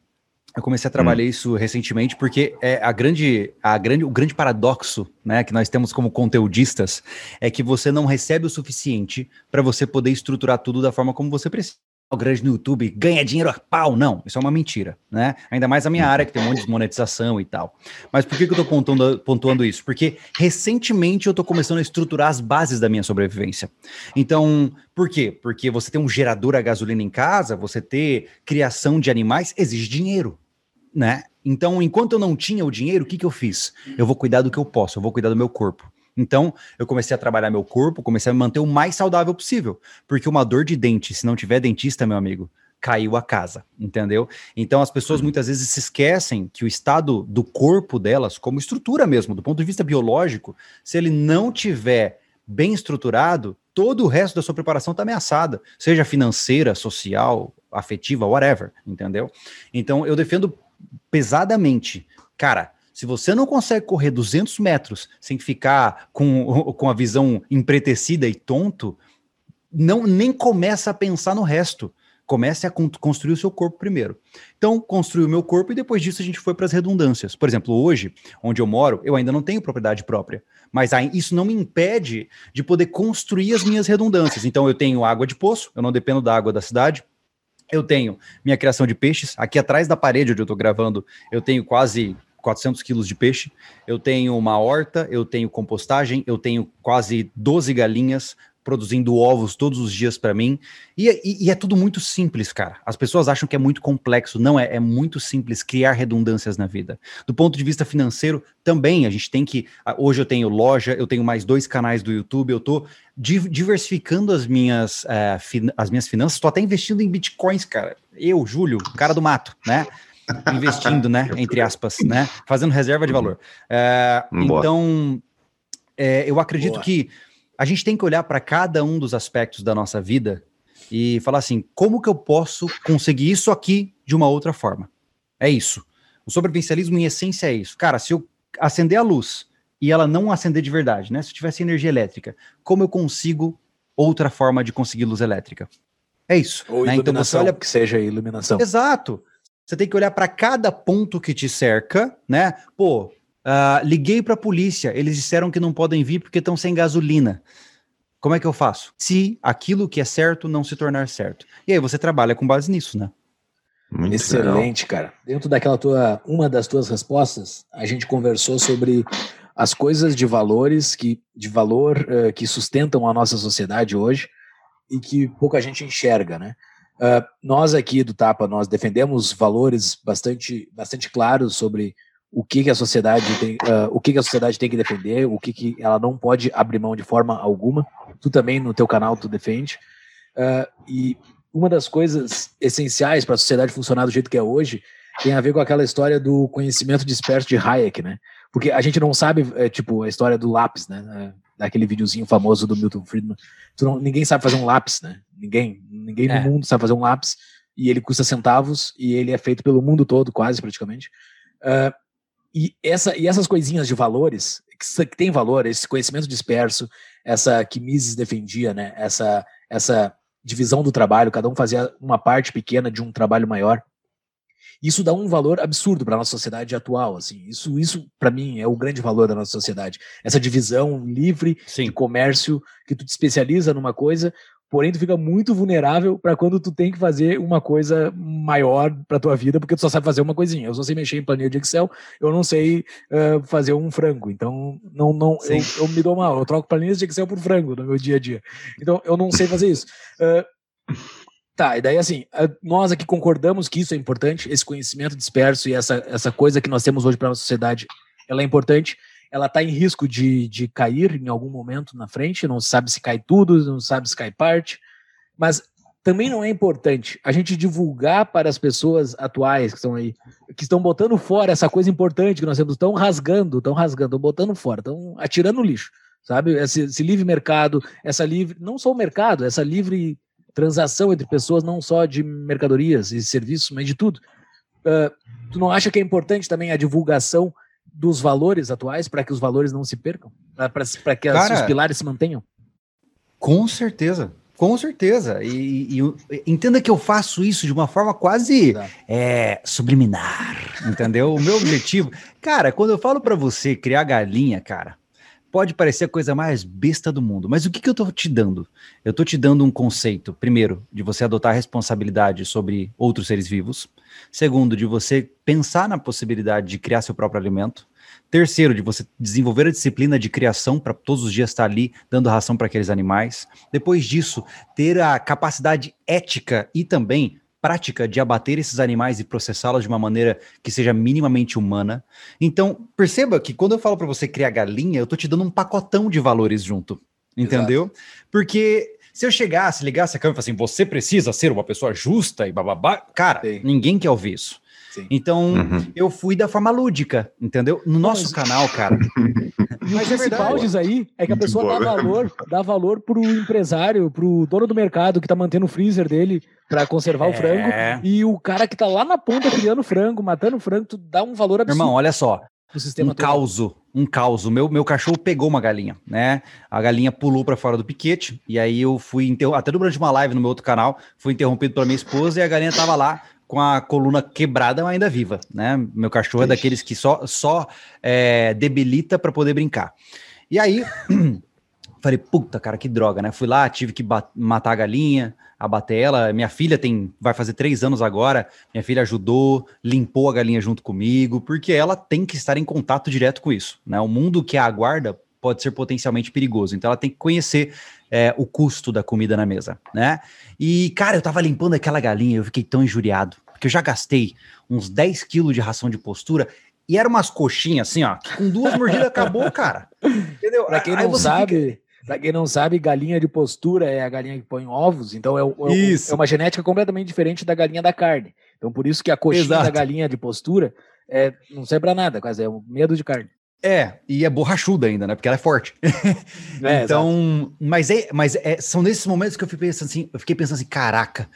Eu comecei a trabalhar isso recentemente porque é a grande, a grande, o grande paradoxo, né, que nós temos como conteudistas é que você não recebe o suficiente para você poder estruturar tudo da forma como você precisa. O grande no YouTube ganha dinheiro a pau, não, isso é uma mentira, né? Ainda mais a minha área que tem um monte de monetização e tal. Mas por que, que eu tô pontuando, pontuando isso? Porque recentemente eu tô começando a estruturar as bases da minha sobrevivência. Então, por quê? Porque você ter um gerador a gasolina em casa, você ter criação de animais, exige dinheiro, né? Então, enquanto eu não tinha o dinheiro, o que, que eu fiz? Eu vou cuidar do que eu posso, eu vou cuidar do meu corpo. Então, eu comecei a trabalhar meu corpo, comecei a me manter o mais saudável possível. Porque uma dor de dente, se não tiver dentista, meu amigo, caiu a casa, entendeu? Então as pessoas uhum. muitas vezes se esquecem que o estado do corpo delas, como estrutura mesmo, do ponto de vista biológico, se ele não tiver bem estruturado, todo o resto da sua preparação está ameaçada, seja financeira, social, afetiva, whatever, entendeu? Então eu defendo pesadamente, cara, se você não consegue correr 200 metros sem ficar com, (laughs) com a visão empretecida e tonto, não nem começa a pensar no resto comece a construir o seu corpo primeiro. Então, construí o meu corpo e depois disso a gente foi para as redundâncias. Por exemplo, hoje, onde eu moro, eu ainda não tenho propriedade própria, mas isso não me impede de poder construir as minhas redundâncias. Então, eu tenho água de poço, eu não dependo da água da cidade. Eu tenho minha criação de peixes. Aqui atrás da parede onde eu estou gravando, eu tenho quase 400 quilos de peixe, eu tenho uma horta, eu tenho compostagem, eu tenho quase 12 galinhas, produzindo ovos todos os dias para mim. E, e, e, é tudo muito simples, cara. As pessoas acham que é muito complexo. Não é, é muito simples criar redundâncias na vida. Do ponto de vista financeiro, também a gente tem que. Hoje eu tenho loja, eu tenho mais dois canais do YouTube, eu tô diversificando as minhas, uh, as minhas finanças, tô até investindo em bitcoins, cara. Eu, Júlio, cara do mato, né? Investindo, né? (laughs) Entre aspas, né? Fazendo reserva de valor. Uh, então, é, eu acredito Boa. que a gente tem que olhar para cada um dos aspectos da nossa vida e falar assim: como que eu posso conseguir isso aqui de uma outra forma? É isso. O sobrevivencialismo, em essência, é isso. Cara, se eu acender a luz e ela não acender de verdade, né? Se eu tivesse energia elétrica, como eu consigo outra forma de conseguir luz elétrica? É isso. Ou né? Então você olha que seja iluminação. Exato. Você tem que olhar para cada ponto que te cerca, né? Pô, Uh, liguei para a polícia, eles disseram que não podem vir porque estão sem gasolina. Como é que eu faço? Se aquilo que é certo não se tornar certo. E aí você trabalha com base nisso, né? Muito Excelente, legal. cara. Dentro daquela tua, uma das tuas respostas, a gente conversou sobre as coisas de valores que, de valor uh, que sustentam a nossa sociedade hoje e que pouca gente enxerga, né? Uh, nós aqui do Tapa, nós defendemos valores bastante, bastante claros sobre o que, que a sociedade tem, uh, o que, que a sociedade tem que defender, o que, que ela não pode abrir mão de forma alguma. Tu também no teu canal tu defende. Uh, e uma das coisas essenciais para a sociedade funcionar do jeito que é hoje tem a ver com aquela história do conhecimento disperso de Hayek, né? Porque a gente não sabe, é, tipo, a história do lápis, né? É, daquele videozinho famoso do Milton Friedman. Não, ninguém sabe fazer um lápis, né? Ninguém, ninguém é. no mundo sabe fazer um lápis e ele custa centavos e ele é feito pelo mundo todo, quase praticamente. Uh, e, essa, e essas coisinhas de valores, que, que tem valor, esse conhecimento disperso, essa que Mises defendia, né? Essa, essa divisão do trabalho, cada um fazia uma parte pequena de um trabalho maior. Isso dá um valor absurdo para a nossa sociedade atual, assim. Isso, isso para mim é o grande valor da nossa sociedade. Essa divisão livre Sim. de comércio que tu te especializa numa coisa, Porém, tu fica muito vulnerável para quando tu tem que fazer uma coisa maior para tua vida, porque tu só sabe fazer uma coisinha. Eu só sei mexer em planilha de Excel, eu não sei uh, fazer um frango. Então, não, não, eu, eu, me dou mal. Eu troco planilhas de Excel por frango no meu dia a dia. Então, eu não sei fazer isso. Uh, tá, e daí assim, nós aqui concordamos que isso é importante, esse conhecimento disperso e essa, essa coisa que nós temos hoje para a sociedade, ela é importante ela está em risco de, de cair em algum momento na frente, não sabe se cai tudo, não sabe se cai parte, mas também não é importante a gente divulgar para as pessoas atuais que estão aí, que estão botando fora essa coisa importante que nós temos, estão rasgando, estão rasgando, estão botando fora, estão atirando no lixo, sabe? Esse, esse, livre mercado, essa livre, não só o mercado, essa livre transação entre pessoas, não só de mercadorias e serviços, mas de tudo. Uh, tu não acha que é importante também a divulgação dos valores atuais para que os valores não se percam? Para que Cara, os pilares se mantenham? Com certeza. Com certeza. E, e, e, entenda que eu faço isso de uma forma quase é, subliminar, entendeu? O meu objetivo, cara, quando eu falo para você criar galinha, cara, pode parecer a coisa mais besta do mundo, mas o que, que eu tô te dando? Eu tô te dando um conceito, primeiro, de você adotar responsabilidade sobre outros seres vivos. Segundo, de você pensar na possibilidade de criar seu próprio alimento. Terceiro, de você desenvolver a disciplina de criação para todos os dias estar ali dando ração para aqueles animais. Depois disso, ter a capacidade ética e também prática de abater esses animais e processá-los de uma maneira que seja minimamente humana. Então, perceba que quando eu falo para você criar galinha, eu tô te dando um pacotão de valores junto. Entendeu? Exato. Porque se eu chegasse, ligasse a câmera e falasse assim, você precisa ser uma pessoa justa e bababá, cara, Sim. ninguém quer ouvir isso. Sim. Então, uhum. eu fui da forma lúdica, entendeu? No nosso mas... canal, cara. (laughs) mas o principal disso aí é que a pessoa dá valor, dá valor pro empresário, pro dono do mercado que tá mantendo o freezer dele para conservar é... o frango, e o cara que tá lá na ponta criando frango, matando frango, tu dá um valor absurdo. Irmão, olha só, um caos, um caos. Meu, meu cachorro pegou uma galinha, né? A galinha pulou para fora do piquete, e aí eu fui interrompido, até durante uma live no meu outro canal, fui interrompido pela minha esposa e a galinha tava lá com a coluna quebrada, mas ainda viva, né? Meu cachorro Ixi. é daqueles que só, só é, debilita para poder brincar. E aí, (clears throat) falei, puta, cara, que droga, né? Fui lá, tive que matar a galinha, abater ela. Minha filha tem, vai fazer três anos agora. Minha filha ajudou, limpou a galinha junto comigo, porque ela tem que estar em contato direto com isso, né? O mundo que a aguarda pode ser potencialmente perigoso. Então ela tem que conhecer é, o custo da comida na mesa, né? E, cara, eu tava limpando aquela galinha, eu fiquei tão injuriado, porque eu já gastei uns 10 quilos de ração de postura e eram umas coxinhas assim, ó, que com duas mordidas acabou, cara. Entendeu? Pra quem não sabe, fica... Pra quem não sabe, galinha de postura é a galinha que põe ovos, então é, é, é, uma genética completamente diferente da galinha da carne. Então por isso que a coxinha Exato. da galinha de postura é, não serve pra nada, quase é um medo de carne. É, e é borrachuda ainda, né? Porque ela é forte. (laughs) É, então, mas é, mas é, são nesses momentos que eu fiquei pensando assim, eu fiquei pensando assim, caraca,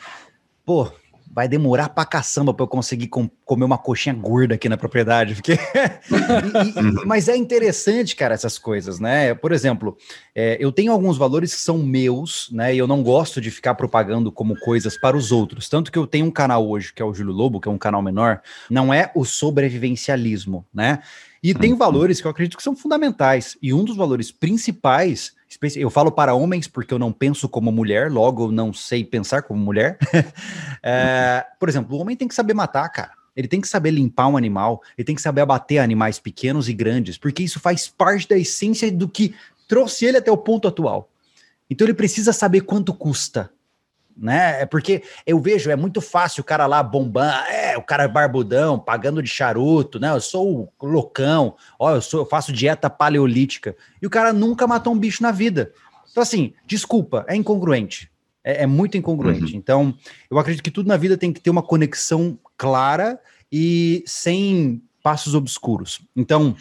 pô, vai demorar pra caçamba pra eu conseguir comer uma coxinha gorda aqui na propriedade. Porque... (laughs) e, e, mas é interessante, cara, essas coisas, né? Por exemplo, é, eu tenho alguns valores que são meus, né? E eu não gosto de ficar propagando como coisas para os outros. Tanto que eu tenho um canal hoje, que é o Júlio Lobo, que é um canal menor, não é o sobrevivencialismo, né? E tem uhum. valores que eu acredito que são fundamentais. E um dos valores principais eu falo para homens porque eu não penso como mulher, logo eu não sei pensar como mulher. (laughs) é, por exemplo, o homem tem que saber matar, cara. Ele tem que saber limpar um animal, ele tem que saber abater animais pequenos e grandes, porque isso faz parte da essência do que trouxe ele até o ponto atual. Então ele precisa saber quanto custa né? É porque eu vejo, é muito fácil o cara lá bombando, é, o cara é barbudão, pagando de charuto, né? Eu sou o loucão, ó, eu, sou, eu faço dieta paleolítica. E o cara nunca matou um bicho na vida. Então, assim, desculpa, é incongruente. É, é muito incongruente. Uhum. Então, eu acredito que tudo na vida tem que ter uma conexão clara e sem passos obscuros. Então,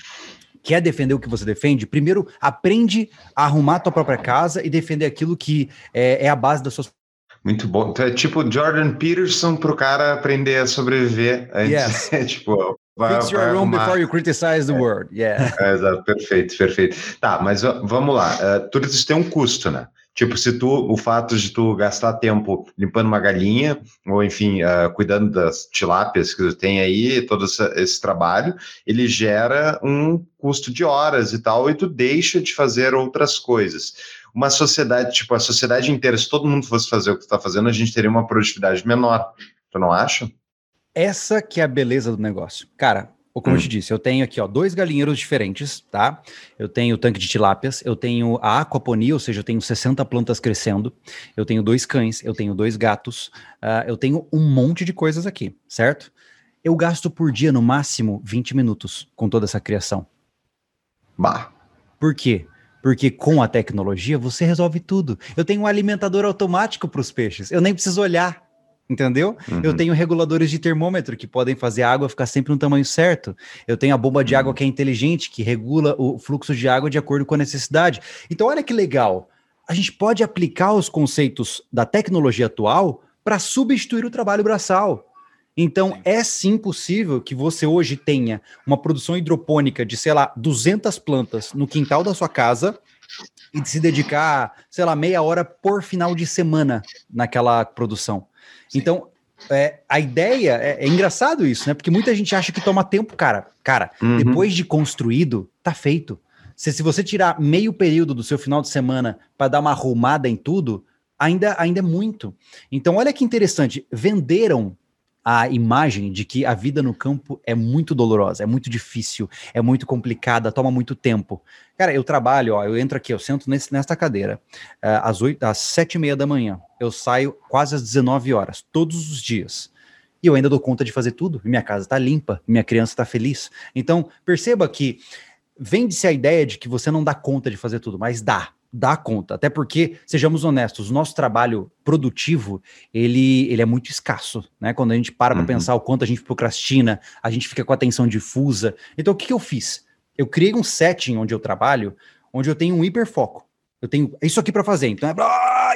quer defender o que você defende, primeiro aprende a arrumar a tua própria casa e defender aquilo que é, é a base das suas muito bom. Então é tipo Jordan Peterson para o cara aprender a sobreviver antes. Yes. (laughs) É, tipo, vai, Fix your room before you criticize the é. world. Yeah. É, exato, perfeito, perfeito. Tá, mas vamos lá. Uh, tudo isso tem um custo, né? Tipo, se tu, o fato de tu gastar tempo limpando uma galinha, ou enfim, uh, cuidando das tilápias que tu tem aí, todo esse, esse, trabalho, ele gera um custo de horas e tal, e tu deixa de fazer outras coisas uma sociedade, tipo, a sociedade inteira, se todo mundo fosse fazer o que está fazendo, a gente teria uma produtividade menor. Tu não acha? Essa que é a beleza do negócio. Cara, como hum. eu te disse, eu tenho aqui ó, dois galinheiros diferentes, tá? Eu tenho o tanque de tilápias, eu tenho a aquaponia, ou seja, eu tenho 60 plantas crescendo, eu tenho dois cães, eu tenho dois gatos, uh, eu tenho um monte de coisas aqui, certo? Eu gasto por dia, no máximo, 20 minutos com toda essa criação. Bah. Por quê? Porque com a tecnologia você resolve tudo. Eu tenho um alimentador automático para os peixes, eu nem preciso olhar, entendeu? Uhum. Eu tenho reguladores de termômetro que podem fazer a água ficar sempre no tamanho certo. Eu tenho a bomba de uhum. água que é inteligente, que regula o fluxo de água de acordo com a necessidade. Então, olha que legal. A gente pode aplicar os conceitos da tecnologia atual para substituir o trabalho braçal. Então, é sim possível que você hoje tenha uma produção hidropônica de, sei lá, 200 plantas no quintal da sua casa e se dedicar, sei lá, meia hora por final de semana naquela produção. Sim. Então, é, a ideia é, é, engraçado isso, né? Porque muita gente acha que toma tempo, cara. Cara, uhum. depois de construído, tá feito. Se, se você tirar meio período do seu final de semana para dar uma arrumada em tudo, ainda, ainda é muito. Então, olha que interessante. Venderam a imagem de que a vida no campo é muito dolorosa, é muito difícil, é muito complicada, toma muito tempo. Cara, eu trabalho, ó, eu entro aqui, eu sento nesse, nesta cadeira, uh, às, 8, às 7 e meia da manhã, eu saio quase às 19 horas, todos os dias. E eu ainda dou conta de fazer tudo, minha casa está limpa, minha criança está feliz. Então, perceba que vende-se a ideia de que você não dá conta de fazer tudo, mas dá dá conta. Até porque, sejamos honestos, o nosso trabalho produtivo, ele, ele é muito escasso, né? Quando a gente para uhum. para pensar o quanto a gente procrastina, a gente fica com a atenção difusa. Então, o que, que eu fiz? Eu criei um setting onde eu trabalho, onde eu tenho um hiperfoco. Eu tenho isso aqui para fazer, então é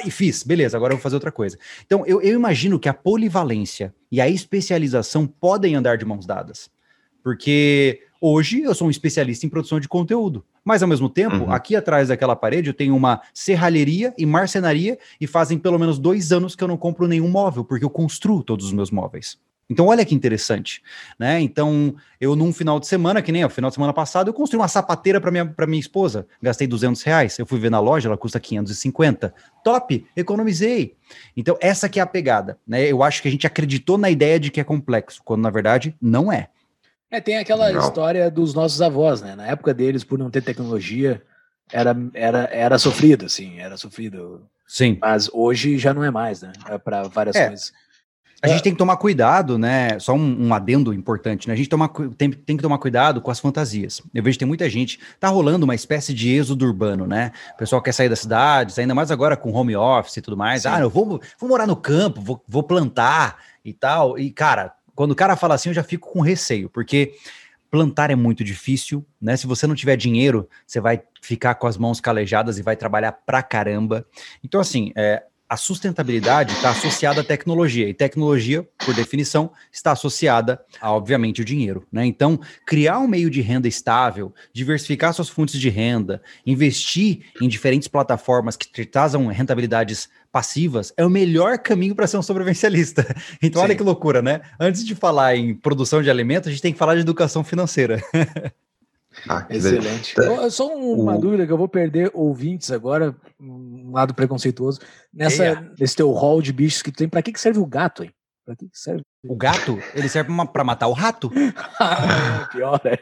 e fiz, beleza, agora eu vou fazer outra coisa. Então, eu, eu imagino que a polivalência e a especialização podem andar de mãos dadas. Porque hoje eu sou um especialista em produção de conteúdo. Mas ao mesmo tempo, uhum. aqui atrás daquela parede eu tenho uma serralheria e marcenaria e fazem pelo menos dois anos que eu não compro nenhum móvel, porque eu construo todos os meus móveis. Então, olha que interessante, né? Então, eu num final de semana, que nem o final de semana passado, eu construí uma sapateira para minha, pra minha esposa. Gastei 200 reais. Eu fui ver na loja, ela custa 550. Top, economizei. Então, essa que é a pegada, né? Eu acho que a gente acreditou na ideia de que é complexo, quando na verdade não é. É, tem aquela não. história dos nossos avós, né? Na época deles, por não ter tecnologia, era, era, era sofrido, assim, era sofrido. Sim. Mas hoje já não é mais, né? É para várias é. coisas. A gente tem que tomar cuidado, né? Só um, um adendo importante, né? A gente toma, tem, tem, que tomar cuidado com as fantasias. Eu vejo que tem muita gente, tá rolando uma espécie de êxodo urbano, né? O pessoal quer sair das cidades, ainda mais agora com home office e tudo mais. Sim. Ah, eu vou, vou morar no campo, vou, vou plantar e tal. E, cara, quando o cara fala assim, eu já fico com receio, porque plantar é muito difícil, né? Se você não tiver dinheiro, você vai ficar com as mãos calejadas e vai trabalhar pra caramba. Então, assim, é, a sustentabilidade está associada à tecnologia, e tecnologia, por definição, está associada a, obviamente, o dinheiro. Né? Então, criar um meio de renda estável, diversificar suas fontes de renda, investir em diferentes plataformas que trazam rentabilidades passivas, é o melhor caminho para ser um sobrevivencialista. (laughs) Então, Sim. olha que loucura, né? Antes de falar em produção de alimentos, a gente tem que falar de educação financeira. (laughs) Ah, Excelente. Tá. Só uma o... dúvida que eu vou perder ouvintes agora, um lado preconceituoso. Nessa, Eia. nesse teu hall de bichos que tu tem, pra que, que serve o gato, hein? Pra que, que serve? O gato, ele serve para matar o rato. (laughs) Pior, né?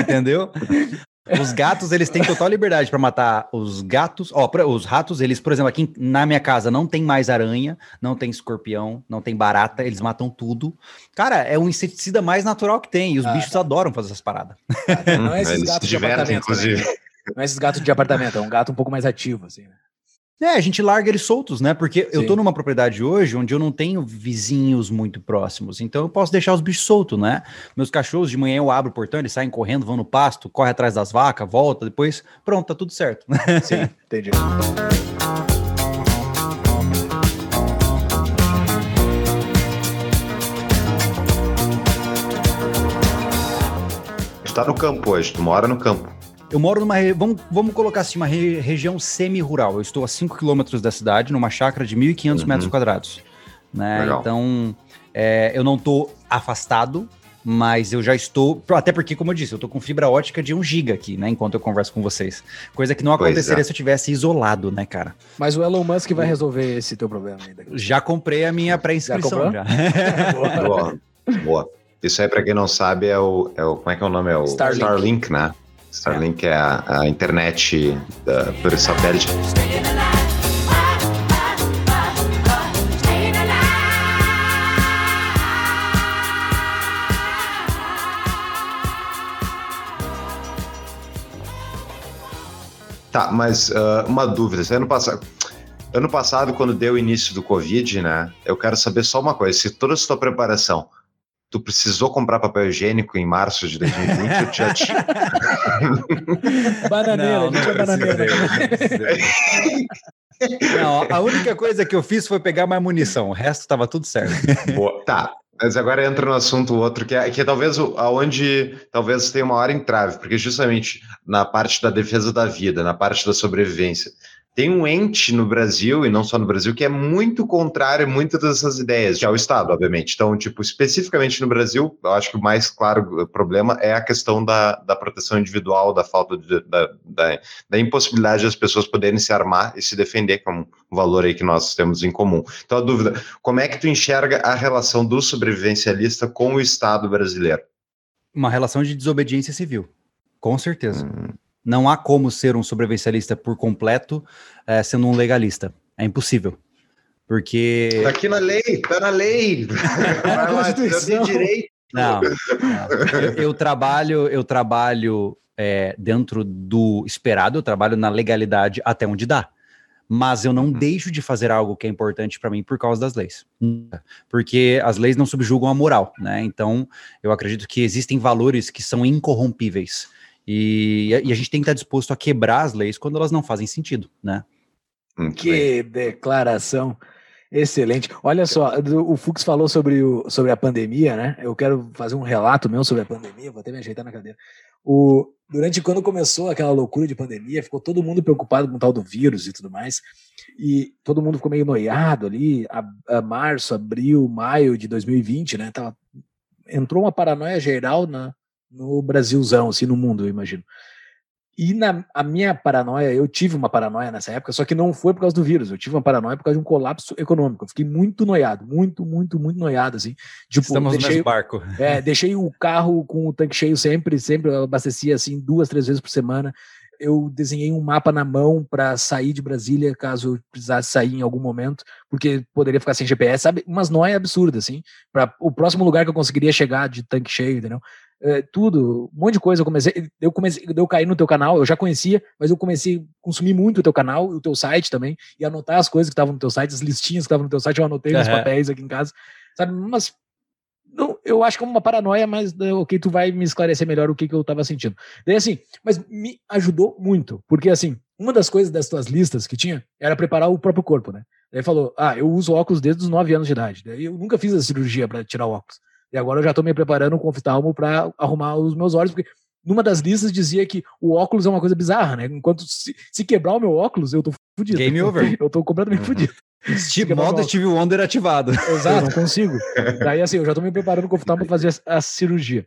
Entendeu? (laughs) Os gatos, eles têm total liberdade para matar os gatos. Ó, os ratos, eles, por exemplo, aqui na minha casa não tem mais aranha, não tem escorpião, não tem barata, eles matam tudo. Cara, é o inseticida mais natural que tem. E os ah, bichos adoram fazer essas paradas. Não é esses gatos de apartamento. Inclusive. Né? Não é esses gatos de apartamento, é um gato um pouco mais ativo, assim, né? É, a gente larga eles soltos, né? Porque Sim. eu tô numa propriedade hoje onde eu não tenho vizinhos muito próximos, então eu posso deixar os bichos soltos, né? Meus cachorros, de manhã eu abro o portão, eles saem correndo, vão no pasto, corre atrás das vacas, volta, depois, pronto, tá tudo certo. (laughs) Sim, entendi. Está no campo hoje, tu mora no campo. Eu moro numa. Vamos, vamos colocar assim, uma re, região semi-rural. Eu estou a 5 quilômetros da cidade, numa chácara de 1.500 uhum. metros quadrados. Né? Então, é, eu não estou afastado, mas eu já estou. Até porque, como eu disse, eu estou com fibra ótica de 1 giga aqui, né? Enquanto eu converso com vocês. Coisa que não aconteceria é. se eu tivesse isolado, né, cara? Mas o Elon Musk vai resolver esse teu problema ainda. Já comprei a minha pré-inscrição já. já. (laughs) Boa. Boa. Isso aí, para quem não sabe, é o, é o. Como é que é o nome? É o Starlink, Starlink né? Starlink é a, a internet da, por satélite. Tá, mas uh, uma dúvida. Ano passado, ano passado, quando deu o início do Covid, né? Eu quero saber só uma coisa: se toda a sua preparação tu precisou comprar papel higiênico em março de 2020 ou já tinha? (laughs) bananeira, não, não tinha bananeira. Não, a única coisa que eu fiz foi pegar mais munição, o resto estava tudo certo. Boa, tá, mas agora entra no assunto outro, que é, que é talvez aonde talvez tenha uma hora entrave, porque justamente na parte da defesa da vida, na parte da sobrevivência, tem um ente no Brasil, e não só no Brasil, que é muito contrário a muitas dessas ideias, que é o Estado, obviamente. Então, tipo, especificamente no Brasil, eu acho que o mais claro problema é a questão da, da proteção individual, da falta de, da, da, da impossibilidade das pessoas poderem se armar e se defender, que é um valor aí que nós temos em comum. Então, a dúvida, como é que tu enxerga a relação do sobrevivencialista com o Estado brasileiro? Uma relação de desobediência civil, com certeza. Hum. Não há como ser um sobrevivencialista por completo é, sendo um legalista. É impossível. Porque. Tá aqui na lei, tá na lei. Vai lá, eu direito. Não, não. Eu, eu, trabalho, eu trabalho é, dentro do esperado, eu trabalho na legalidade até onde dá. Mas eu não uhum. deixo de fazer algo que é importante para mim por causa das leis. Porque as leis não subjugam a moral, né? Então, eu acredito que existem valores que são incorrompíveis. E, e, a gente tem que estar disposto a quebrar as leis quando elas não fazem sentido, né? que declaração excelente. Olha só, o Fux falou sobre, o, sobre a pandemia, né? Eu quero fazer um relato meu sobre a pandemia, vou até me ajeitar na cadeira. O, durante quando começou aquela loucura de pandemia, ficou todo mundo preocupado com o tal do vírus e tudo mais, e todo mundo ficou meio noiado ali, a, a março, abril, maio de 2020, né? Tava, entrou uma paranoia geral na, no Brasilzão, assim, no mundo, eu imagino. E na a minha paranoia, eu tive uma paranoia nessa época, só que não foi por causa do vírus, eu tive uma paranoia por causa de um colapso econômico. Eu fiquei muito noiado, muito, muito, muito noiado, assim. Tipo, Estamos deixei, no mesmo barco. É, (laughs) deixei o carro com o tanque cheio sempre, sempre eu abastecia assim duas, três vezes por semana. Eu desenhei um mapa na mão para sair de Brasília caso precisasse sair em algum momento, porque poderia ficar sem GPS, sabe? Umas noias absurdas, assim, para o próximo lugar que eu conseguiria chegar de tanque cheio, entendeu? É, tudo, um monte de coisa. Eu comecei, eu comecei, eu caí no teu canal, eu já conhecia, mas eu comecei a consumir muito o teu canal, o teu site também, e anotar as coisas que estavam no teu site, as listinhas que estavam no teu site, eu anotei uhum. nos papéis aqui em casa, sabe? Mas não, eu acho que é uma paranoia, mas né, ok, tu vai me esclarecer melhor o que, que eu tava sentindo. Daí assim, mas me ajudou muito, porque assim, uma das coisas das tuas listas que tinha era preparar o próprio corpo, né? Daí falou, ah, eu uso óculos desde os 9 anos de idade. Daí eu nunca fiz a cirurgia para tirar o óculos. E agora eu já estou me preparando com o oftalmo para arrumar os meus olhos, porque numa das listas dizia que o óculos é uma coisa bizarra, né? Enquanto se, se quebrar o meu óculos, eu tô fudido. Game over. (laughs) Eu tô completamente uhum. fudido. Steve, modo Steve Wonder ativado. (laughs) Exato, não consigo. (laughs) Daí assim, eu já tô me preparando com o oftalmo para fazer a, a, cirurgia.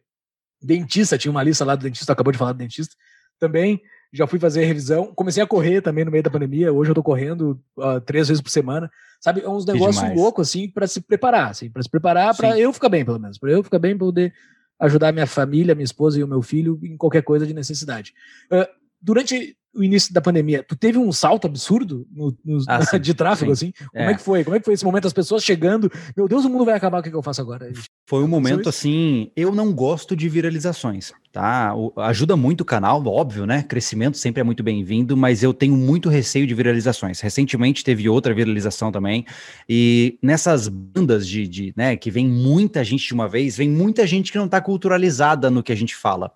Dentista, tinha uma lista lá do dentista, acabou de falar do dentista. Também já fui fazer revisão. Comecei a correr também no meio da pandemia. Hoje eu tô correndo uh, três vezes por semana. Sabe, é uns negócios loucos, assim, para se preparar, assim, para se preparar para eu ficar bem, pelo menos. Para eu ficar bem, poder ajudar minha família, minha esposa e o meu filho em qualquer coisa de necessidade. Uh, durante o início da pandemia, tu teve um salto absurdo no, no, ah, (laughs) sim, de tráfego, sim. assim? Como é. é. que foi? Como é que foi esse momento? As pessoas chegando, meu Deus, o mundo vai acabar, o que, é que eu faço agora? Foi um momento assim, eu não gosto de viralizações, tá? O, ajuda muito o canal, óbvio, né? Crescimento sempre é muito bem-vindo, mas eu tenho muito receio de viralizações. Recentemente teve outra viralização também, e nessas bandas de, de né, que vem muita gente de uma vez, vem muita gente que não tá culturalizada no que a gente fala.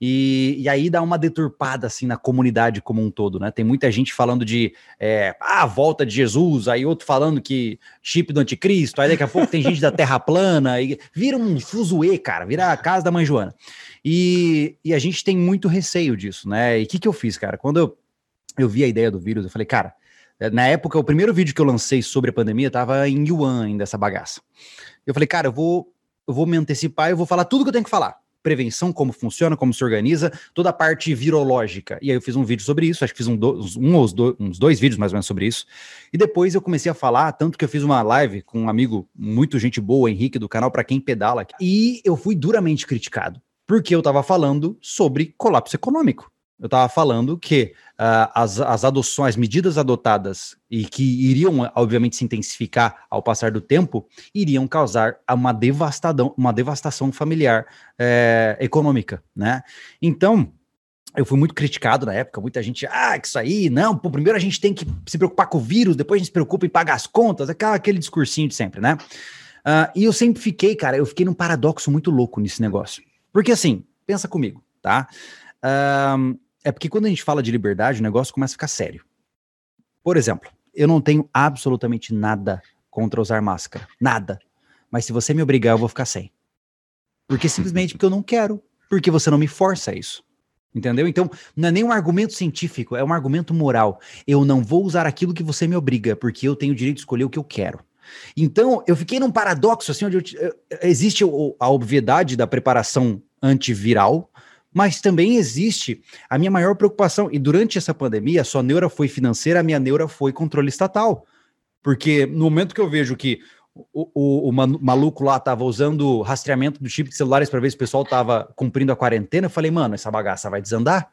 E, e aí dá uma deturpada assim na comunidade como um todo, né? Tem muita gente falando de é, ah, volta de Jesus, aí outro falando que chip do anticristo, aí daqui a pouco tem gente da Terra plana, e vira um fuzuê, cara, vira a casa da mãe Joana. E, e a gente tem muito receio disso, né? E o que, que eu fiz, cara? Quando eu, eu vi a ideia do vírus, eu falei, cara, na época, o primeiro vídeo que eu lancei sobre a pandemia tava em Yuan ainda, essa bagaça. Eu falei, cara, eu vou, eu vou me antecipar eu vou falar tudo que eu tenho que falar prevenção, como funciona, como se organiza, toda a parte virológica. E aí eu fiz um vídeo sobre isso, acho que fiz um, um uns dois vídeos mais ou menos sobre isso. E depois eu comecei a falar, tanto que eu fiz uma live com um amigo muito gente boa, Henrique, do canal Para Quem Pedala, e eu fui duramente criticado, porque eu estava falando sobre colapso econômico. Eu estava falando que uh, as, as adoções, as medidas adotadas e que iriam, obviamente, se intensificar ao passar do tempo, iriam causar uma devastação, uma devastação familiar é, econômica, né? Então, eu fui muito criticado na época, muita gente, ah, que isso aí, não, pô, primeiro a gente tem que se preocupar com o vírus, depois a gente se preocupa em pagar as contas, aquela, aquele discursinho de sempre, né? Uh, e eu sempre fiquei, cara, eu fiquei num paradoxo muito louco nesse negócio. Porque assim, pensa comigo, tá? Uh, é porque quando a gente fala de liberdade, o negócio começa a ficar sério. Por exemplo, eu não tenho absolutamente nada contra usar máscara. Nada. Mas se você me obrigar, eu vou ficar sem. Porque simplesmente porque eu não quero. Porque você não me força a isso. Entendeu? Então, não é nem um argumento científico, é um argumento moral. Eu não vou usar aquilo que você me obriga, porque eu tenho o direito de escolher o que eu quero. Então, eu fiquei num paradoxo, assim, onde eu, eu, existe a obviedade da preparação antiviral, mas também existe a minha maior preocupação. E durante essa pandemia, a sua neura foi financeira, a minha neura foi controle estatal. Porque no momento que eu vejo que o, o, o maluco lá tava usando rastreamento do chip de celulares para ver se o pessoal tava cumprindo a quarentena. Eu falei, mano, essa bagaça vai desandar.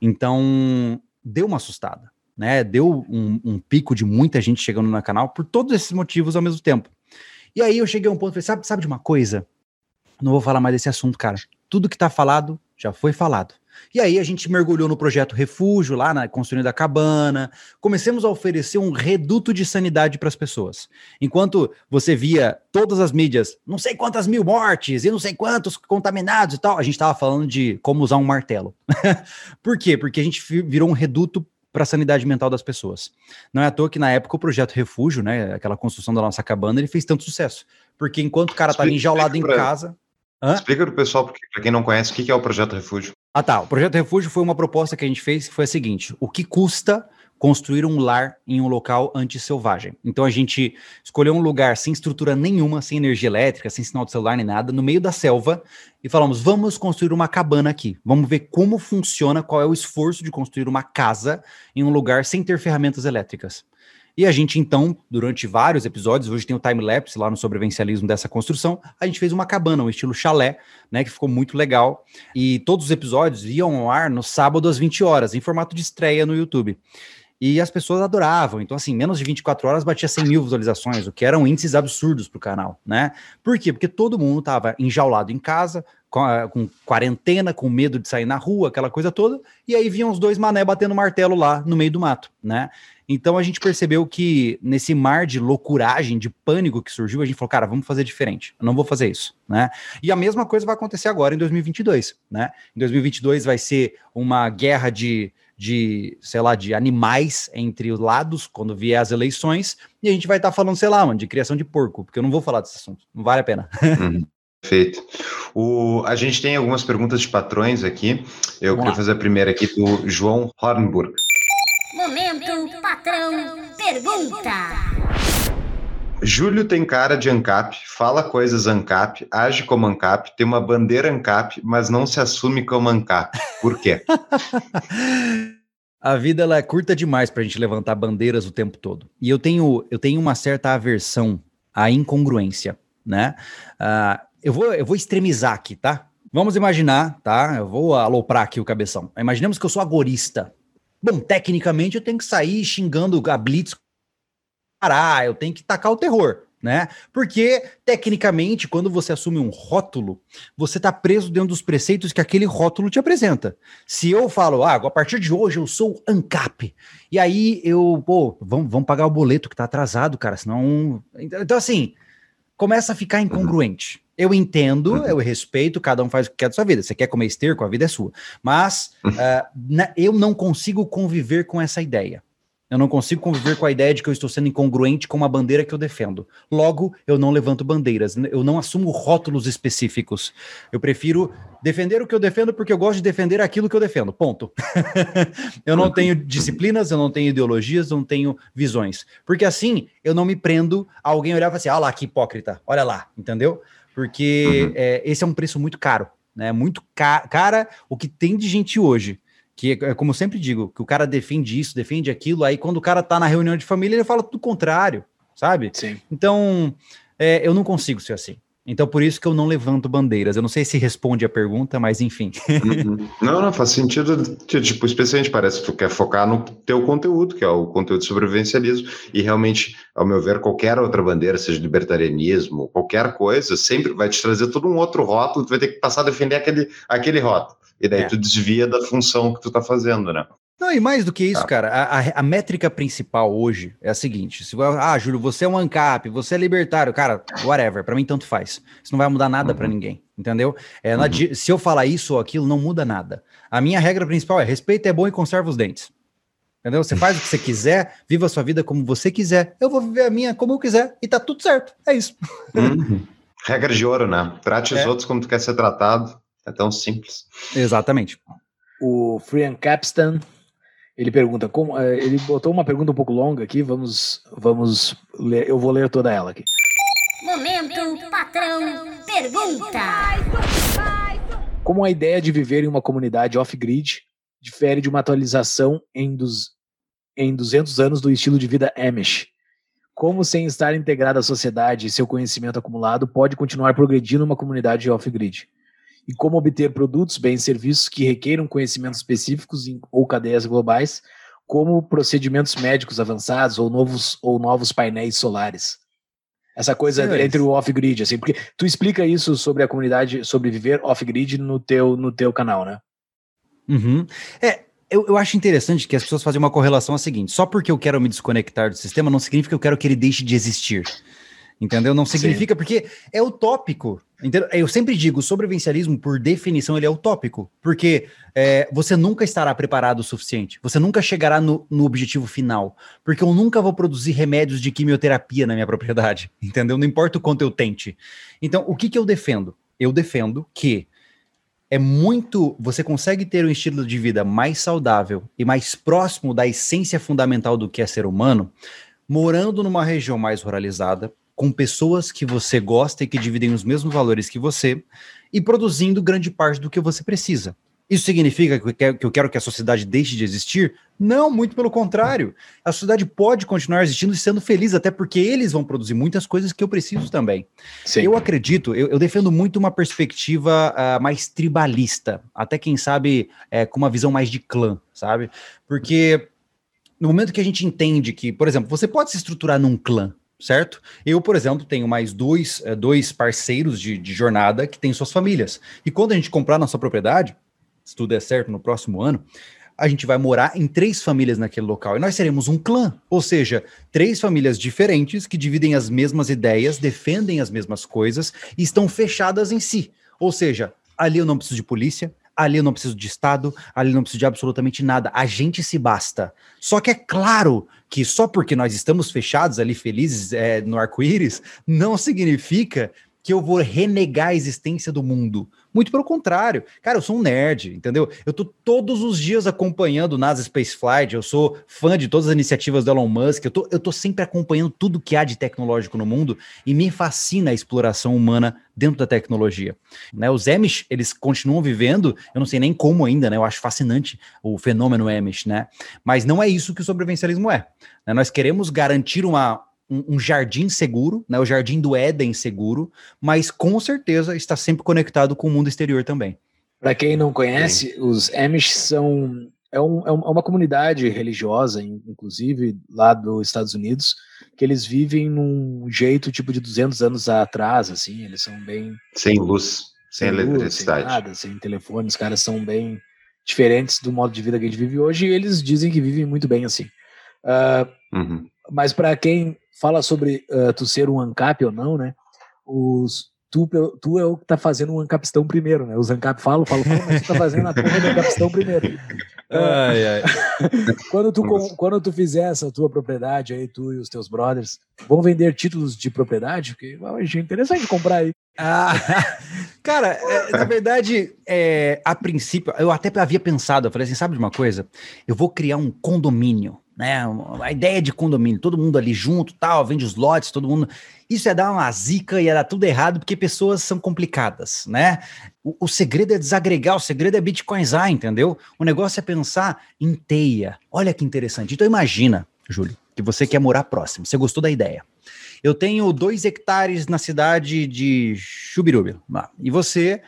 Então, deu uma assustada, né? Deu um, um pico de muita gente chegando no canal por todos esses motivos ao mesmo tempo. E aí eu cheguei a um ponto falei, sabe, sabe de uma coisa? Não vou falar mais desse assunto, cara. Tudo que tá falado já foi falado. E aí a gente mergulhou no projeto Refúgio, lá na construindo a cabana. Comecemos a oferecer um reduto de sanidade para as pessoas. Enquanto você via todas as mídias, não sei quantas mil mortes e não sei quantos contaminados e tal, a gente estava falando de como usar um martelo. (laughs) Por quê? Porque a gente virou um reduto para a sanidade mental das pessoas. Não é à toa que na época o projeto Refúgio, né, aquela construção da nossa cabana, ele fez tanto sucesso. Porque enquanto o cara estava enjaulado em casa, Hã? Explica para o pessoal, para quem não conhece, o que é o Projeto Refúgio. Ah, tá. O Projeto Refúgio foi uma proposta que a gente fez que foi a seguinte: o que custa construir um lar em um local anti-selvagem. Então a gente escolheu um lugar sem estrutura nenhuma, sem energia elétrica, sem sinal de celular nem nada, no meio da selva, e falamos: vamos construir uma cabana aqui. Vamos ver como funciona, qual é o esforço de construir uma casa em um lugar sem ter ferramentas elétricas. E a gente, então, durante vários episódios, hoje tem o time-lapse lá no sobrevivencialismo dessa construção, a gente fez uma cabana, um estilo chalé, né, que ficou muito legal. E todos os episódios iam ao ar no sábado às 20 horas, em formato de estreia no YouTube. E as pessoas adoravam. Então, assim, menos de 24 horas batia 100 mil visualizações, o que eram índices absurdos para o canal, né? Por quê? Porque todo mundo estava enjaulado em casa, com, com, quarentena, com medo de sair na rua, aquela coisa toda, e aí vinham os dois mané batendo martelo lá no meio do mato, né? Então a gente percebeu que nesse mar de loucuragem, de pânico que surgiu, a gente falou, cara, vamos fazer diferente. Eu não vou fazer isso, né? E a mesma coisa vai acontecer agora em 2022, né? Em 2022 vai ser uma guerra de, de sei lá, de animais entre os lados quando vier as eleições, e a gente vai estar tá falando, sei lá, mano, de criação de porco, porque eu não vou falar desse assunto, não vale a pena. Uhum. Perfeito. O, a gente tem algumas perguntas de patrões aqui. Eu Vamos queria lá. fazer a primeira aqui do João Hornburg. Pergunta. Júlio tem cara de ANCAP, fala coisas ANCAP, age como ANCAP, tem uma bandeira ANCAP, mas não se assume como ANCAP. Por quê? (laughs) A vida ela é curta demais para a gente levantar bandeiras o tempo todo. E eu tenho, eu tenho uma certa aversão à incongruência, né? Uh, eu, vou, eu vou extremizar aqui, tá? Vamos imaginar, tá? Eu vou aloprar aqui o cabeção. Imaginemos que eu sou agorista, Bom, tecnicamente eu tenho que sair xingando a Blitz. Parar, eu tenho que tacar o terror, né? Porque, tecnicamente, quando você assume um rótulo, você está preso dentro dos preceitos que aquele rótulo te apresenta. Se eu falo, ah, a partir de hoje eu sou ANCAP, e aí eu, pô, vamos, vamos pagar o boleto que está atrasado, cara, senão. Então, assim, começa a ficar incongruente. Eu entendo, uhum. eu respeito, cada um faz o que quer da sua vida. Você quer comer esterco, a vida é sua. Mas uh, na, eu não consigo conviver com essa ideia. Eu não consigo conviver com a ideia de que eu estou sendo incongruente com uma bandeira que eu defendo. Logo, eu não levanto bandeiras, eu não assumo rótulos específicos. Eu prefiro defender o que eu defendo porque eu gosto de defender aquilo que eu defendo. Ponto. (laughs) eu não tenho disciplinas, eu não tenho ideologias, eu não tenho visões. Porque assim, eu não me prendo a alguém olhar e falar assim: olha lá, que hipócrita, olha lá, entendeu? Porque uhum. é, esse é um preço muito caro, né? Muito ca cara o que tem de gente hoje que é como eu sempre digo, que o cara defende isso, defende aquilo, aí quando o cara tá na reunião de família, ele fala tudo contrário, sabe? Sim. Então, é, eu não consigo ser assim. Então, por isso que eu não levanto bandeiras. Eu não sei se responde a pergunta, mas enfim. Uhum. Não, não, faz sentido. Tipo, especialmente parece que tu quer focar no teu conteúdo, que é o conteúdo de sobrevivencialismo, e realmente, ao meu ver, qualquer outra bandeira, seja libertarianismo, qualquer coisa, sempre vai te trazer todo um outro rótulo, tu vai ter que passar a defender aquele, aquele rótulo. E daí é. tu desvia da função que tu tá fazendo, né? Não, e mais do que isso, tá. cara, a, a, métrica principal hoje é a seguinte: se, ah, Júlio, você é um ANCAP, você é libertário, cara, whatever, para mim tanto faz. Isso não vai mudar nada uhum. para ninguém, entendeu? É, uhum. Se eu falar isso ou aquilo, não muda nada. A minha regra principal é respeito é bom e conserva os dentes. Entendeu? Você faz o que você quiser, viva a sua vida como você quiser, eu vou viver a minha como eu quiser, e tá tudo certo. É isso. Uhum. Regra de ouro, né? Trate é. os outros como tu quer ser tratado. É tão simples. Exatamente. O Frian Capstan, ele pergunta, como, eh, ele botou uma pergunta um pouco longa aqui, vamos, vamos ler, eu vou ler toda ela aqui. Momento patrão pergunta. Como a ideia de viver em uma comunidade off-grid difere de uma atualização em, dos, em 200 anos do estilo de vida Amish? Como, sem estar integrado à sociedade e seu conhecimento acumulado, pode continuar progredindo uma comunidade off-grid? E como obter produtos, bens e serviços que requeram conhecimentos específicos em, ou cadeias globais, como procedimentos médicos avançados ou novos, ou novos painéis solares? Essa coisa entre o off-grid, assim, porque tu explica isso sobre a comunidade, sobre viver off-grid no teu, no teu canal, né? Uhum. É, eu, eu acho interessante que as pessoas fazem uma correlação a seguinte: só porque eu quero me desconectar do sistema, não significa que eu quero que ele deixe de existir. Entendeu? Não significa, porque é utópico. Entendeu? Eu sempre digo, o sobrevivencialismo, por definição, ele é utópico. Porque é, você nunca estará preparado o suficiente. Você nunca chegará no, no objetivo final. Porque eu nunca vou produzir remédios de quimioterapia na minha propriedade. (laughs) Entendeu? Não importa o quanto eu tente. Então, o que, que eu defendo? Eu defendo que é muito. Você consegue ter um estilo de vida mais saudável e mais próximo da essência fundamental do que é ser humano, morando numa região mais ruralizada, com pessoas que você gosta e que dividem os mesmos valores que você, e produzindo grande parte do que você precisa. Isso significa que eu quero- que a sociedade deixe de existir? Não, muito pelo contrário. A sociedade pode continuar existindo e sendo feliz, até porque eles vão produzir muitas coisas que eu preciso também. Sim. Eu acredito, eu, eu defendo muito uma perspectiva ah, mais tribalista, até quem sabe é, com uma visão mais de clã, sabe? Porque no momento que a gente entende que, por exemplo, você pode se estruturar num clã, certo? Eu, por exemplo, tenho mais dois, eh, dois parceiros de, de jornada que têm suas famílias. E quando a gente comprar nossa propriedade, se tudo der certo no próximo ano, a gente vai morar em três famílias naquele local e nós seremos um clã, ou seja, três famílias diferentes que dividem as mesmas ideias, defendem as mesmas coisas e estão fechadas em si. Ou seja, ali eu não preciso de polícia, ali eu não preciso de Estado, ali eu não preciso de absolutamente nada. A gente se basta. Só que é claro que só porque nós estamos fechados ali, felizes é, no arco-íris, não significa que eu vou renegar a existência do mundo. Muito pelo contrário. Cara, eu sou um nerd, entendeu? Eu tô todos os dias acompanhando o NASA Spaceflight, eu sou fã de todas as iniciativas do Elon Musk, eu tô, eu tô sempre acompanhando tudo que há de tecnológico no mundo e me fascina a exploração humana dentro da tecnologia. Né, os Amish, eles continuam vivendo, eu não sei nem como ainda, né? Eu acho fascinante o fenômeno Amish, né? Mas não é isso que o sobrevivencialismo é. né? Nós queremos garantir uma, um, um jardim seguro, né? O jardim do Éden seguro, mas com certeza está sempre conectado com o mundo exterior também. Para quem não conhece, os Amish são é, um- é é uma comunidade religiosa, in- inclusive lá dos Estados Unidos, que eles vivem num jeito tipo de 200 anos atrás, assim, eles são bem Sem luz, sem, luz, eletricidade. sem nada, sem telefone, os caras são bem diferentes do modo de vida que a gente vive hoje e eles dizem que vivem muito bem assim. Ah, Uhum. mas para quem fala sobre ah, tu ser um ANCAP ou não, né? Os, tu, tu é o que tá fazendo um ANCAPistão primeiro, né? Os ANCAP falam, falam, falam, mas tu tá fazendo a porra do ANCAPistão primeiro. (laughs) Ai, ai. (laughs) quando, tu, com- quando tu fizer essa tua propriedade aí, tu e os teus brothers, vão vender títulos de propriedade? Porque achei interessante comprar aí. Ah, (laughs) cara, é, na verdade, é, a princípio, eu até havia pensado, eu falei assim, sabe de uma coisa? Eu vou criar um condomínio, né? A ideia de condomínio, todo mundo ali junto, tal, vende os lotes, todo mundo. Isso ia dar uma zica, ia dar tudo errado, porque pessoas são complicadas, né? O, o segredo é desagregar, o segredo é bitcoinizar, entendeu? O negócio é pensar em teia. Olha que interessante. Então imagina, Júlio, que você quer morar próximo, você gostou da ideia. Eu tenho dois hectares na cidade de Chubirubi. Ah, E você,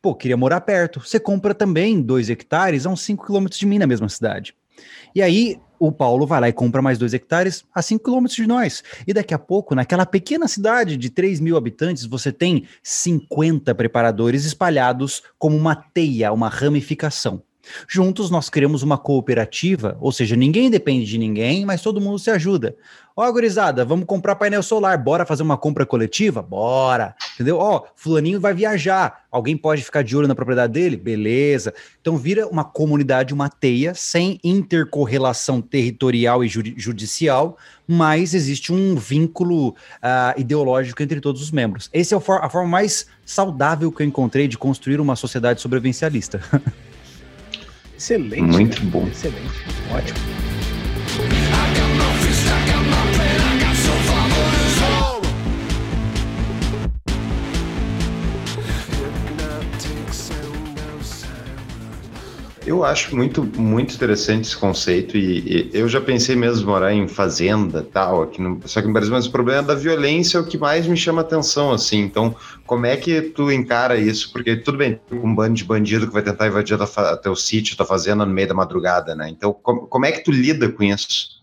pô, queria morar perto. Você compra também dois hectares a uns 5 quilômetros de mim na mesma cidade. E aí o Paulo vai lá e compra mais dois hectares a 5 quilômetros de nós. E daqui a pouco, naquela pequena cidade de 3 mil habitantes, você tem 50 preparadores espalhados como uma teia, uma ramificação. Juntos nós criamos uma cooperativa, ou seja, ninguém depende de ninguém, mas todo mundo se ajuda. Ó, gurizada, vamos comprar painel solar, bora fazer uma compra coletiva? Bora! Entendeu? Ó, fulaninho vai viajar, alguém pode ficar de olho na propriedade dele? Beleza. Então vira uma comunidade, uma teia, sem intercorrelação territorial e judi- judicial, mas existe um vínculo ah, ideológico entre todos os membros. Essa é a forma mais saudável que eu encontrei de construir uma sociedade sobrevivencialista. (laughs) Excelente. Muito cara. bom. Excelente. Ótimo. Eu acho muito, muito interessante esse conceito e, e eu já pensei mesmo morar em fazenda tal, aqui no, só que no Brasil, mas o problema da violência é o que mais me chama atenção, assim. Então, como é que tu encara isso? Porque tudo bem, um bando de bandido que vai tentar invadir teu sítio, tua fazenda no meio da madrugada, né? Então, como é que tu lida com isso?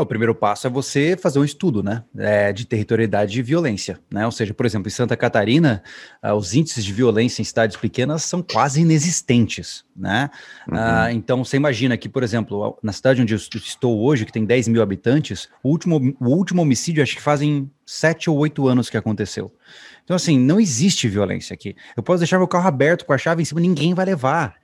O primeiro passo é você fazer um estudo, né, é, de territorialidade e violência, né? Ou seja, por exemplo, em Santa Catarina, ah, os índices de violência em cidades pequenas são quase inexistentes, né? Ah, então, você imagina que, por exemplo, na cidade onde eu est- estou hoje, que tem 10 mil habitantes, o último, o último homicídio acho que fazem 7 ou 8 anos que aconteceu. Então, assim, não existe violência aqui. Eu posso deixar meu carro aberto com a chave em cima, ninguém vai levar.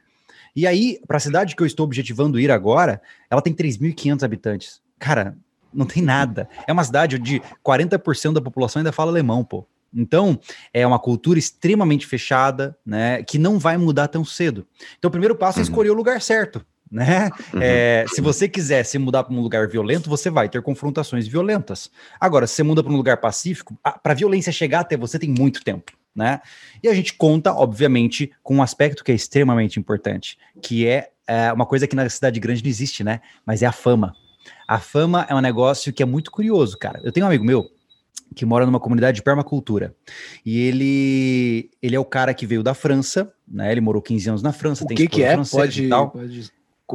E aí, para a cidade que eu estou objetivando ir agora, ela tem 3.500 habitantes. Cara, não tem nada. É uma cidade onde 40% da população ainda fala alemão, pô. Então, é uma cultura extremamente fechada, né, que não vai mudar tão cedo. Então, o primeiro passo é Uhum. escolher o lugar certo, né? Uhum. É, se você quiser se mudar para um lugar violento, você vai ter confrontações violentas. Agora, se você muda para um lugar pacífico, para a violência chegar até você tem muito tempo, né? E a gente conta, obviamente, com um aspecto que é extremamente importante, que é, é, uma coisa que na cidade grande não existe, né? Mas é a fama. A fama é um negócio que é muito curioso, cara. Eu tenho um amigo meu que mora numa comunidade de permacultura. E ele, ele é o cara que veio da França, né? Ele morou 15 anos na França, O tem que, que é? Pode. e tal. pode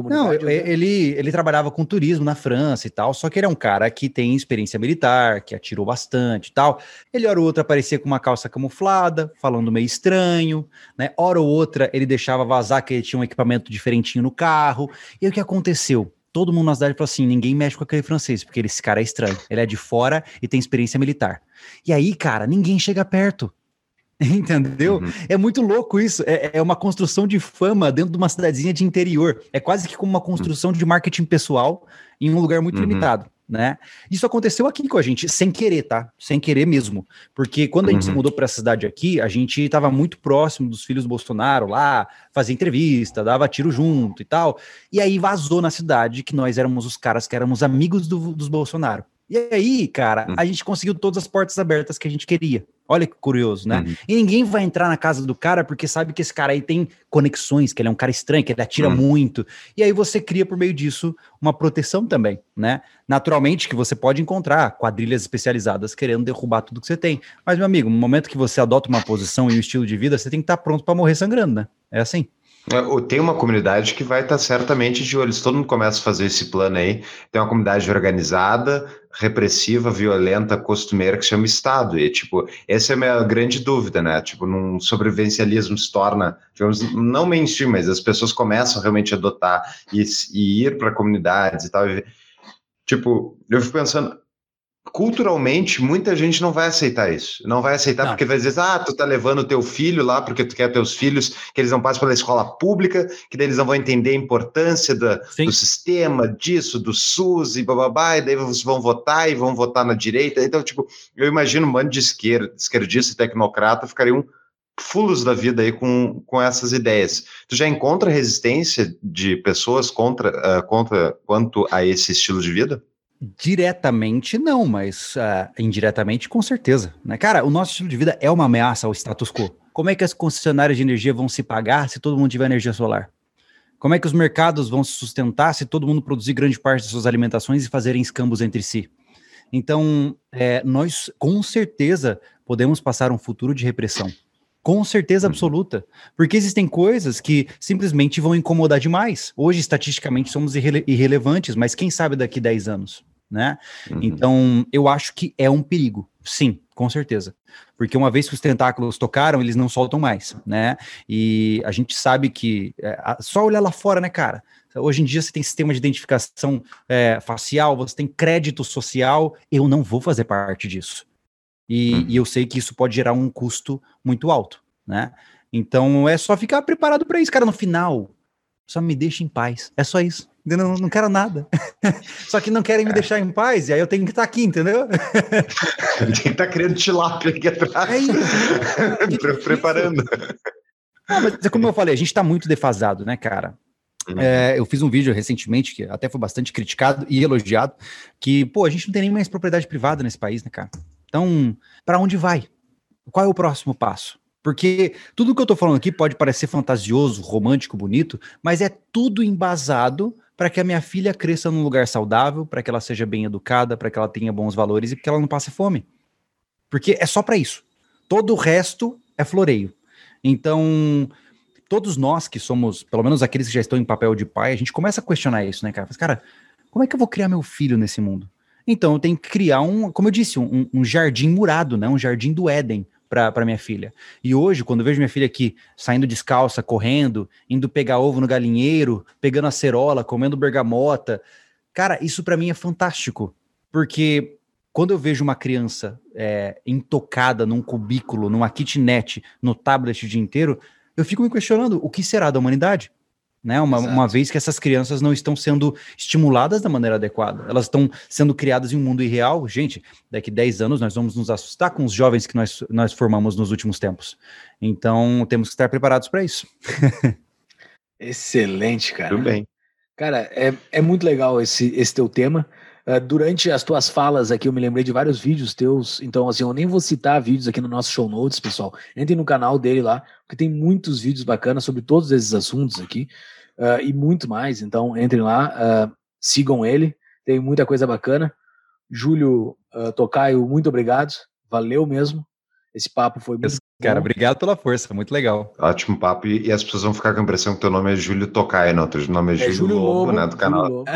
Não, e- ele, ele trabalhava com turismo na França e tal, só que ele é um cara que tem experiência militar, que atirou bastante e tal. Ele, hora ou outra, aparecia com uma calça camuflada, falando meio estranho, né? Hora ou outra, ele deixava vazar que ele tinha um equipamento diferentinho no carro. E aí, o que aconteceu? Todo mundo na cidade falou assim: ninguém mexe com aquele francês, porque esse cara é estranho. Ele é de fora e tem experiência militar. E aí, cara, ninguém chega perto. (laughs) Entendeu? Uhum. É muito louco isso. É, é uma construção de fama dentro de uma cidadezinha de interior. É quase que como uma construção de marketing pessoal em um lugar muito Uhum. limitado, né? Isso aconteceu aqui com a gente, sem querer, tá? Sem querer mesmo. Porque quando a gente se Uhum. mudou para essa cidade aqui, a gente estava muito próximo dos filhos do Bolsonaro lá, fazia entrevista, dava tiro junto e tal. E aí vazou na cidade que nós éramos os caras que éramos amigos do- dos Bolsonaro. E aí, cara, Uhum. a gente conseguiu todas as portas abertas que a gente queria. Olha que curioso, né? Uhum. E ninguém vai entrar na casa do cara porque sabe que esse cara aí tem conexões, que ele é um cara estranho, que ele atira Hum. muito. E aí você cria por meio disso uma proteção também, né? Naturalmente que você pode encontrar quadrilhas especializadas querendo derrubar tudo que você tem. Mas, meu amigo, no momento que você adota uma posição e um estilo de vida, você tem que estar pronto para morrer sangrando, né? É assim. É, Tem uma comunidade que vai estar certamente de olho. Se todo mundo começa a fazer esse plano aí, tem uma comunidade organizada, repressiva, violenta, costumeira que chama Estado. E, tipo, essa é a minha grande dúvida, né? Tipo, num sobrevivencialismo se torna, digamos, não mainstream, mas as pessoas começam realmente a adotar e, e ir para comunidades e tal. E, tipo, eu fico pensando, culturalmente, muita gente não vai aceitar isso. Não vai aceitar Não. porque vai dizer, ah, tu tá levando teu filho lá porque tu quer teus filhos que eles não passem pela escola pública, que daí eles não vão entender a importância da, do sistema, disso, do SUS e bababá, e daí vocês vão votar e vão votar na direita. Então, tipo, eu imagino um bando de esquerda, esquerdista e tecnocrata ficariam fulos da vida aí com, com essas ideias. Tu já encontra resistência de pessoas contra, ah, contra quanto a esse estilo de vida? Diretamente não, mas ah, indiretamente com certeza. Né? Cara, o nosso estilo de vida é uma ameaça ao status quo. Como é que as concessionárias de energia vão se pagar se todo mundo tiver energia solar? Como é que os mercados vão se sustentar se todo mundo produzir grande parte das suas alimentações e fazerem escambos entre si? Então, é, nós com certeza podemos passar um futuro de repressão. Com certeza Uhum. absoluta. Porque existem coisas que simplesmente vão incomodar demais. Hoje, estatisticamente, somos irrele- irrelevantes, mas quem sabe daqui 10 anos, né? Uhum. Então, eu acho que é um perigo. Sim, com certeza. Porque uma vez que os tentáculos tocaram, eles não soltam mais, né? E a gente sabe que. é, só olhar lá fora, né, cara? Hoje em dia você tem sistema de identificação é, facial, você tem crédito social. Eu não vou fazer parte disso. E, Uhum. e eu sei que isso pode gerar um custo muito alto, né? Então é só ficar preparado para isso, cara. No final, só me deixa em paz. É só isso. Eu não, não quero nada. só que não querem me deixar em paz, e aí eu tenho que estar aqui, entendeu? Tem que estar querendo tilápia aqui atrás. É isso. (laughs) Pre- Preparando. Não, mas é como eu falei, a gente tá muito defasado, né, cara? É, eu fiz um vídeo recentemente, que até foi bastante criticado e elogiado, que, pô, a gente não tem nem mais propriedade privada nesse país, né, cara? Então, para onde vai? Qual é o próximo passo? Porque tudo que eu tô falando aqui pode parecer fantasioso, romântico, bonito, mas é tudo embasado para que a minha filha cresça num lugar saudável, para que ela seja bem educada, para que ela tenha bons valores e que ela não passe fome. Porque é só para isso. Todo o resto é floreio. Então, todos nós que somos, pelo menos aqueles que já estão em papel de pai, a gente começa a questionar isso, né, cara? Mas, cara, como é que eu vou criar meu filho nesse mundo? Então, eu tenho que criar um, como eu disse, um, um jardim murado, né? Um jardim do Éden para minha filha. E hoje, quando eu vejo minha filha aqui saindo descalça, correndo, indo pegar ovo no galinheiro, pegando acerola, comendo bergamota, cara, isso para mim é fantástico, porque quando eu vejo uma criança é, intocada num cubículo, numa kitnet, no tablet o dia inteiro, eu fico me questionando o que será da humanidade? Né? Uma, uma vez que essas crianças não estão sendo estimuladas da maneira adequada, elas estão sendo criadas em um mundo irreal. Gente, daqui 10 anos nós vamos nos assustar com os jovens que nós, nós formamos nos últimos tempos. Então temos que estar preparados para isso. Excelente, cara. Tudo bem. Cara, é, é muito legal esse, esse teu tema. Uh, durante as tuas falas aqui, eu me lembrei de vários vídeos teus. Então, assim, eu nem vou citar vídeos aqui no nosso show notes, pessoal. Entrem no canal dele lá, porque tem muitos vídeos bacanas sobre todos esses assuntos aqui uh, e muito mais. Então, entrem lá, uh, sigam ele, tem muita coisa bacana. Júlio Tocaio, muito obrigado. Valeu mesmo. Esse papo foi muito Cara, obrigado pela força, muito legal. Ótimo papo. E, e, as pessoas vão ficar com a impressão que teu nome é Júlio Tocaia, não, teu nome é, é Júlio, Júlio Lobo, Lobo, né, do canal. (laughs) (laughs)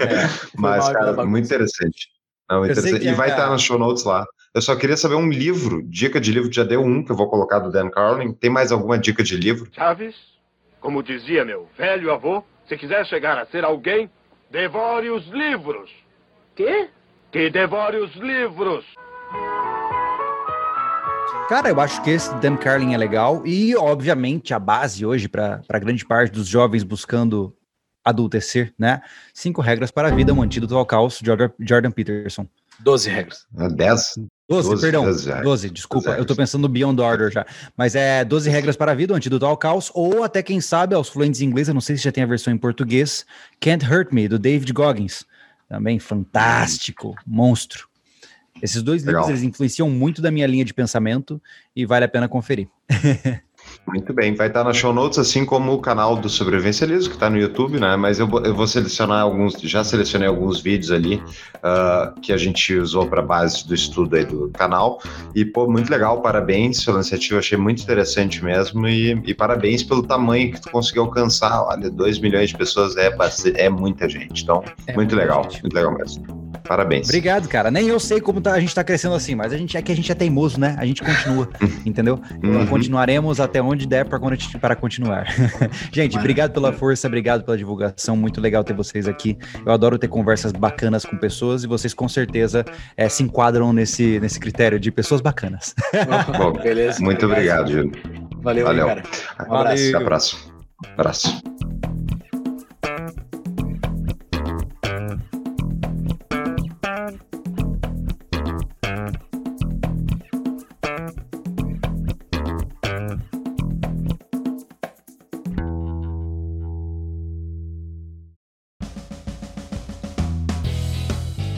é, Mas, cara, muito interessante. Não, interessante. E vai estar é... tá nos show notes lá. Eu só queria saber um livro, dica de livro, já deu um que eu vou colocar do Dan Carlin. Tem mais alguma dica de livro? Chaves, como dizia meu velho avô, se quiser chegar a ser alguém, devore os livros. Quê? Que devore os livros. Cara, eu acho que esse Dan Carlin é legal e, obviamente, a base hoje para grande parte dos jovens buscando adultecer, né? Cinco regras para a vida, um antídoto ao caos, Jordan, Peterson. Doze regras. É dez? Doze, doze perdão. Doze, desculpa. Eu tô pensando no Beyond Order já. Mas é 12 regras para a vida, um antídoto ao caos, ou até, quem sabe, aos fluentes em inglês, eu não sei se já tem a versão em português, Can't Hurt Me, do David Goggins. Também fantástico, monstro. Esses dois Legal. livros eles influenciam muito da minha linha de pensamento e vale a pena conferir. (laughs) Muito bem, vai estar na show notes, assim como o canal do Sobrevivencialismo, que está no YouTube, né? Mas eu, eu, vou selecionar alguns, já selecionei alguns vídeos ali uh, que a gente usou para base do estudo aí do canal. E, pô, muito legal, parabéns pela iniciativa, achei muito interessante mesmo. E, e parabéns pelo tamanho que tu conseguiu alcançar. Olha, 2 milhões de pessoas é, é muita gente. Então, é muito legal, gente. muito legal mesmo. Parabéns. Obrigado, cara. Nem eu sei como tá, a gente tá crescendo assim, mas a gente é que a gente é teimoso, né? A gente continua, (laughs) entendeu? Uhum. Continuaremos até onde der para continuar. (laughs) gente, obrigado pela força, obrigado pela divulgação. Muito legal ter vocês aqui. Eu adoro ter conversas bacanas com pessoas e vocês com certeza é, se enquadram nesse, nesse critério de pessoas bacanas. (laughs) Bom, beleza. Muito obrigado, Júlio. Valeu, Valeu. cara. Um abraço. Até a próxima. Abraço.